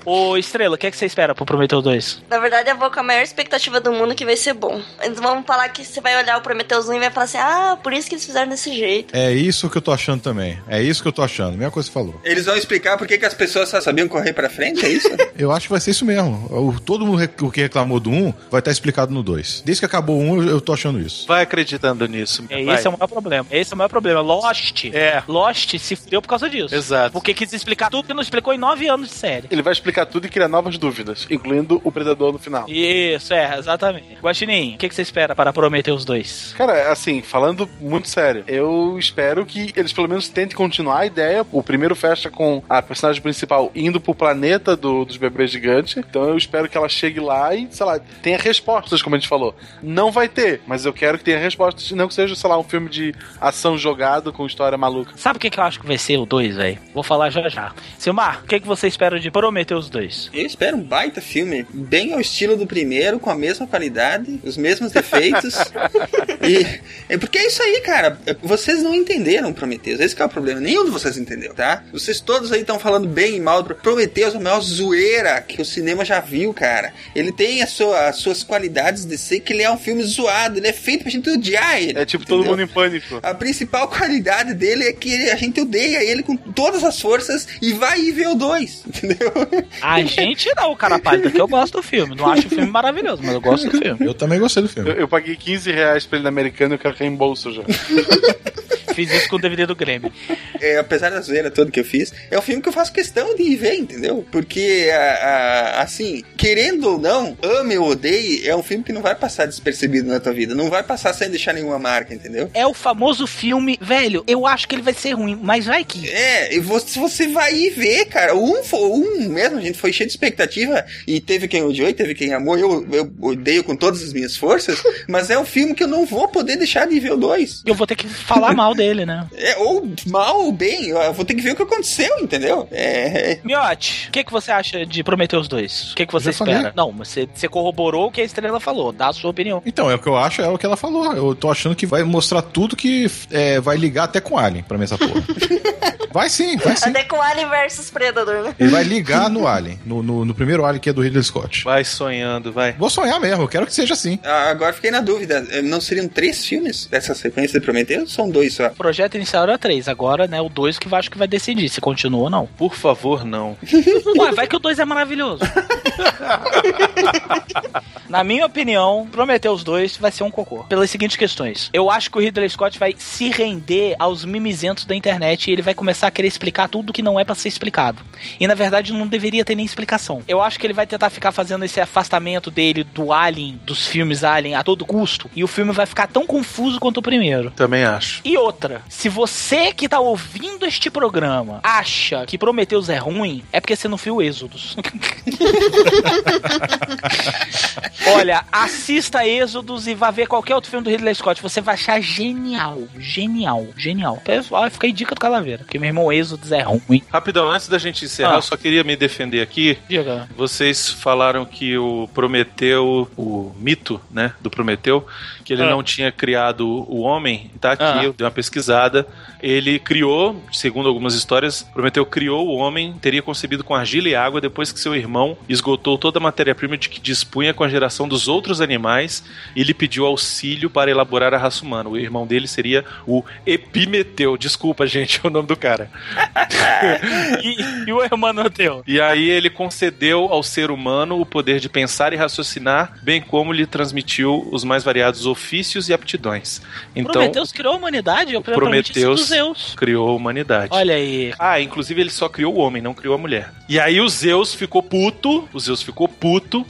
Ô, Estrela, o que, é que você espera pro Prometeu 2? Na verdade, eu vou com a maior expectativa do mundo que vai ser bom. Eles vão falar que você vai olhar o Prometheus 1 e vai falar assim: ah, por isso que eles fizeram desse jeito. É isso que eu tô achando também. É isso que eu tô achando. Mesma coisa que você falou. Eles vão explicar por que, que as pessoas só sabiam correr pra frente, é isso? <laughs> Eu acho que vai ser isso mesmo. O- todo mundo rec- o que reclamou do 1 vai estar explicado no 2. Desde que acabou o 1, eu- eu tô achando isso. Vai acreditando nisso. É, vai. esse é o maior problema. Esse é o maior problema. Lost. É. Lost se fudeu por causa disso. Exato. Porque quis explicar tudo que não explicou em nove anos de série. Ele vai explicar tudo e criar novas dúvidas, incluindo o Predador no final. Isso, é, exatamente. Guaxinim, o que, que você espera para Prometer os dois? Cara, assim, falando muito sério, eu espero que eles pelo menos tentem continuar a ideia. O primeiro fecha com a personagem principal indo pro planeta do- dos bebês gigantes. Então eu espero que ela chegue lá e, sei lá, tenha respostas, como a gente falou. Não vai ter, mas eu quero que tenha respostas, não que seja, sei lá, um filme de ação jogado com história maluca. Sabe o que, que eu acho que vai ser o 2, velho? Vou falar já já. Silmar, o que, que você espera de Prometer os dois? Eu espero um baita filme, bem ao estilo do primeiro, com a mesma qualidade, os mesmos defeitos. <laughs> e é porque é isso aí, cara. Vocês não entenderam Prometheus. Esse que é o problema. Nenhum de vocês entendeu, tá? Vocês todos aí estão falando bem e mal do Prometheus, é a maior zoeira que o cinema já viu, cara. Ele tem a sua- as suas qualidades de ser que ele é um filme zoado, ele é feito pra gente odiar ele. É tipo todo entendeu? mundo em pânico. A principal qualidade dele é que a gente odeia ele com todas as forças e vai ir ver o 2, <laughs> entendeu? A gente não, cara pálido, que eu gosto do filme. Não acho o filme maravilhoso, mas eu gosto do filme. Eu também gostei do filme. Eu, eu paguei 15 reais pra ele na americana e eu quero reembolso já. <laughs> Fiz isso com o DVD do Grêmio. É, apesar da zoeira toda que eu fiz, é um filme que eu faço questão de ir ver, entendeu? Porque, a- a- assim, querendo ou não, ame ou odeie, é um filme que não vai passar despercebido na tua vida. Não vai passar sem deixar nenhuma marca, entendeu? É o famoso filme, velho, eu acho que ele vai ser ruim, mas vai que. É, e você, você vai ir ver, cara. Um, um mesmo, a gente foi cheio de expectativa e teve quem odiou e teve quem amou. Eu, eu odeio com todas as minhas forças, <laughs> mas é um filme que eu não vou poder deixar de ver o dois. Eu vou ter que falar mal dele, né? É, ou mal ou bem, eu vou ter que ver o que aconteceu, entendeu? É. Miote, o que, que você acha de Prometer os dois? O que, que você Já falei. espera? Não, mas você, você corroborou o que a estrela falou, dá a sua opinião. Então, é o que eu acho, é o que ela falou. Eu tô achando que vai mostrar tudo que é, vai ligar até com Alien pra mim essa porra. <laughs> vai sim, vai sim. Até com Alien versus Predador, né? Ele vai ligar no Alien, no, no, no primeiro Alien que é do Ridley Scott. Vai sonhando, vai. Vou sonhar mesmo, eu quero que seja assim. Ah, Agora fiquei na dúvida. Não seriam três filmes dessa sequência de Prometheus? Ou são dois só? O projeto inicial era três, agora, né, o dois que eu acho que vai decidir se continua ou não. Por favor, não. <laughs> Ué, vai que o dois é maravilhoso. <laughs> Na minha opinião, Prometer os dois vai ser um cocô. Pelas seguintes questões. Eu acho que o Ridley Scott vai se render aos mimizentos da internet e ele vai começar a querer explicar tudo que não é pra ser explicado. E na verdade não deveria ter nem explicação. Eu acho que ele vai tentar ficar fazendo esse afastamento dele do Alien, dos filmes Alien a todo custo, e o filme vai ficar tão confuso quanto o primeiro. Também acho. E outra, se você que tá ouvindo este programa acha que Prometheus é ruim, é porque você não viu Êxodos. <laughs> Olha, assista Êxodos e vá ver qualquer outro filme do Ridley Scott. Você vai achar genial. Genial, genial. Pessoal, fica aí dica do Calaveira. Porque meu irmão Êxodos é ruim. Rapidão, antes da gente encerrar, Ah. eu só queria me defender aqui. Diga. Vocês falaram que o Prometeu, o mito, né, do Prometeu, que ele Ah. não tinha criado o homem, tá aqui, Ah. eu dei uma pesquisada. Ele criou, segundo algumas histórias, Prometeu criou o homem, teria concebido com argila e água depois que seu irmão esgotou toda a matéria-prima de que dispunha com a geração dos outros animais e lhe pediu auxílio para elaborar a raça humana. O irmão dele seria o Epimeteu. Desculpa, gente, <laughs> é o nome do cara. <laughs> e, e o Hermanoteu? E aí ele concedeu ao ser humano o poder de pensar e raciocinar, bem como lhe transmitiu os mais variados ofícios e aptidões. Então, Prometeus criou a humanidade? Eu provavelmente isso Prometeus Zeus. criou a humanidade. Olha aí. Ah, inclusive ele só criou o homem, não criou a mulher. E aí o Zeus ficou puto, o Zeus ficou puto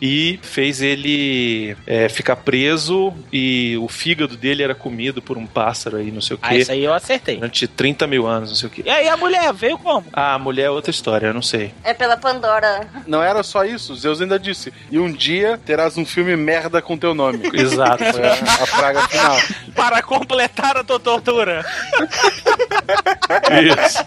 e fez ele é, ficar preso e o fígado dele era comido por um pássaro aí, não sei o quê. Ah, isso aí eu acertei. Durante 30 mil anos, não sei o quê. E aí a mulher veio como? Ah, a mulher é outra história, eu não sei. É pela Pandora. Não era só isso, Zeus ainda disse. E um dia terás um filme merda com teu nome. <laughs> Exato. Foi a, a praga final. <laughs> Para completar a tua tortura. <laughs> Isso.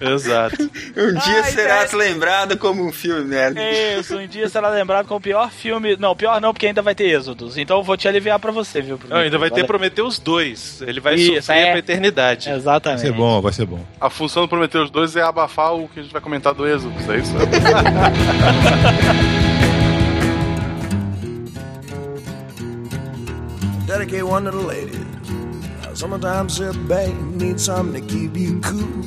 Exato. Um dia Ai, serás lembrado como um filme merda. Isso, um dia será lembrado como o pior filme. Não, pior não, porque ainda vai ter Êxodos. Então eu vou te aliviar pra você, viu? Não, ainda vai ter Valeu. Prometeu os dois. Ele vai Isso, sofrer é. pra eternidade. Vai Exatamente. ser bom, vai ser bom. A função do Prometheus 2 é abafar o que a gente vai comentar do Êxodo, é isso? <laughs> Dedicate one to the ladies. Sometimes a babe needs something to keep you cool.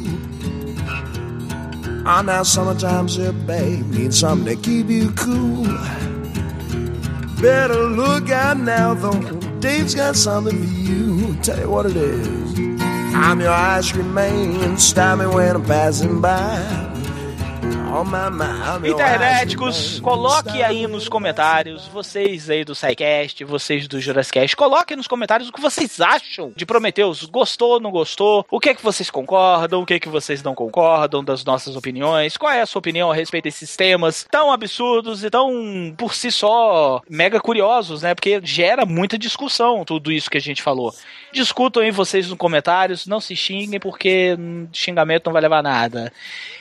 Ah, now sometimes a babe needs something to keep you cool. Better look out now, though. Dave's got something for you. Tell you what it is. I'm your ice cream man. Stop me when I'm passing by. Internéticos, coloque aí nos comentários, vocês aí do SciCast, vocês do Jurassicast, coloquem nos comentários o que vocês acham de Prometheus. Gostou, não gostou? O que é que vocês concordam? O que é que vocês não concordam das nossas opiniões? Qual é a sua opinião a respeito desses temas tão absurdos e tão, por si só, mega curiosos, né? Porque gera muita discussão tudo isso que a gente falou. Discutam aí vocês nos comentários, não se xinguem porque xingamento não vai levar a nada.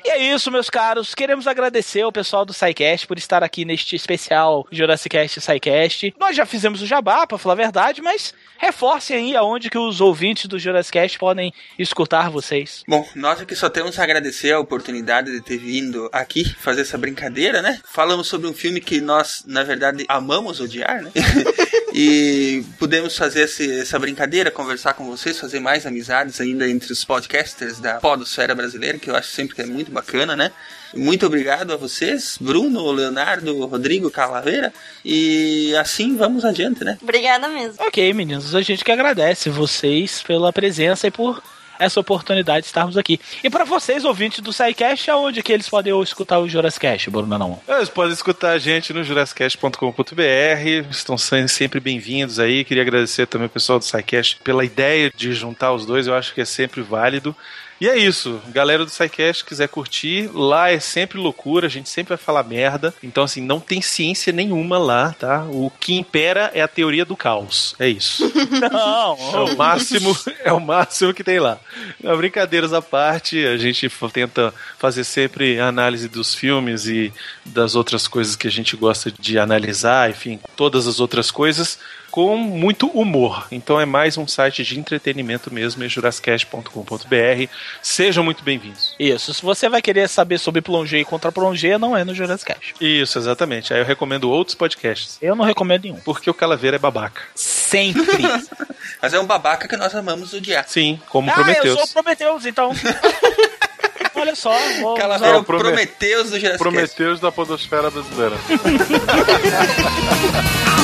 E é isso, meus caros. Queremos agradecer ao pessoal do SciCast por estar aqui neste especial Jurassic Cast SciCast. Nós já fizemos o jabá, pra falar a verdade, mas reforcem aí aonde que os ouvintes do Jurassic Cast podem escutar vocês. Bom, nós aqui só temos a agradecer a oportunidade de ter vindo aqui fazer essa brincadeira, né? Falamos sobre um filme que nós, na verdade, amamos odiar, né? <laughs> e pudemos fazer esse- essa brincadeira, conversar com vocês, fazer mais amizades ainda entre os podcasters da Podosfera Brasileira, que eu acho sempre que é muito bacana, né? Muito obrigado a vocês, Bruno, Leonardo, Rodrigo, Calaveira. E assim vamos adiante, né? Obrigada mesmo. Ok, meninos, a gente que agradece vocês pela presença e por essa oportunidade de estarmos aqui. E para vocês, ouvintes do SciCast, aonde que eles podem escutar o Jurassic Cast, Bruno não? Vocês podem escutar a gente no jurassicast.com.br. Estão sendo sempre bem-vindos aí. Queria agradecer também ao pessoal do SciCast pela ideia de juntar os dois. Eu acho que é sempre válido. E é isso, galera do SciCast, quiser curtir, lá é sempre loucura, a gente sempre vai falar merda. Então, assim, não tem ciência nenhuma lá, tá? O que impera é a teoria do caos. É isso. <laughs> Não, É o máximo, é o máximo que tem lá. Não, brincadeiras à parte, a gente tenta fazer sempre análise dos filmes e das outras coisas que a gente gosta de analisar, enfim, todas as outras coisas com muito humor. Então é mais um site de entretenimento mesmo, é jurassicast.com.br. Sejam muito bem-vindos. Isso, se você vai querer saber sobre plongé e contra plongé, não é no Jurassic Cast. Isso, exatamente. Aí eu recomendo outros podcasts. Eu não recomendo nenhum. Porque o Calaveira é babaca. Sempre. <laughs> Mas é um babaca que nós amamos odiar. Sim, como ah, eu Prometeus. sou Prometeus, então. <laughs> Olha só, vou Calaveira, Não, o Prome- Prometeus do Jurassic. Prometeus da podosfera brasileira. <laughs>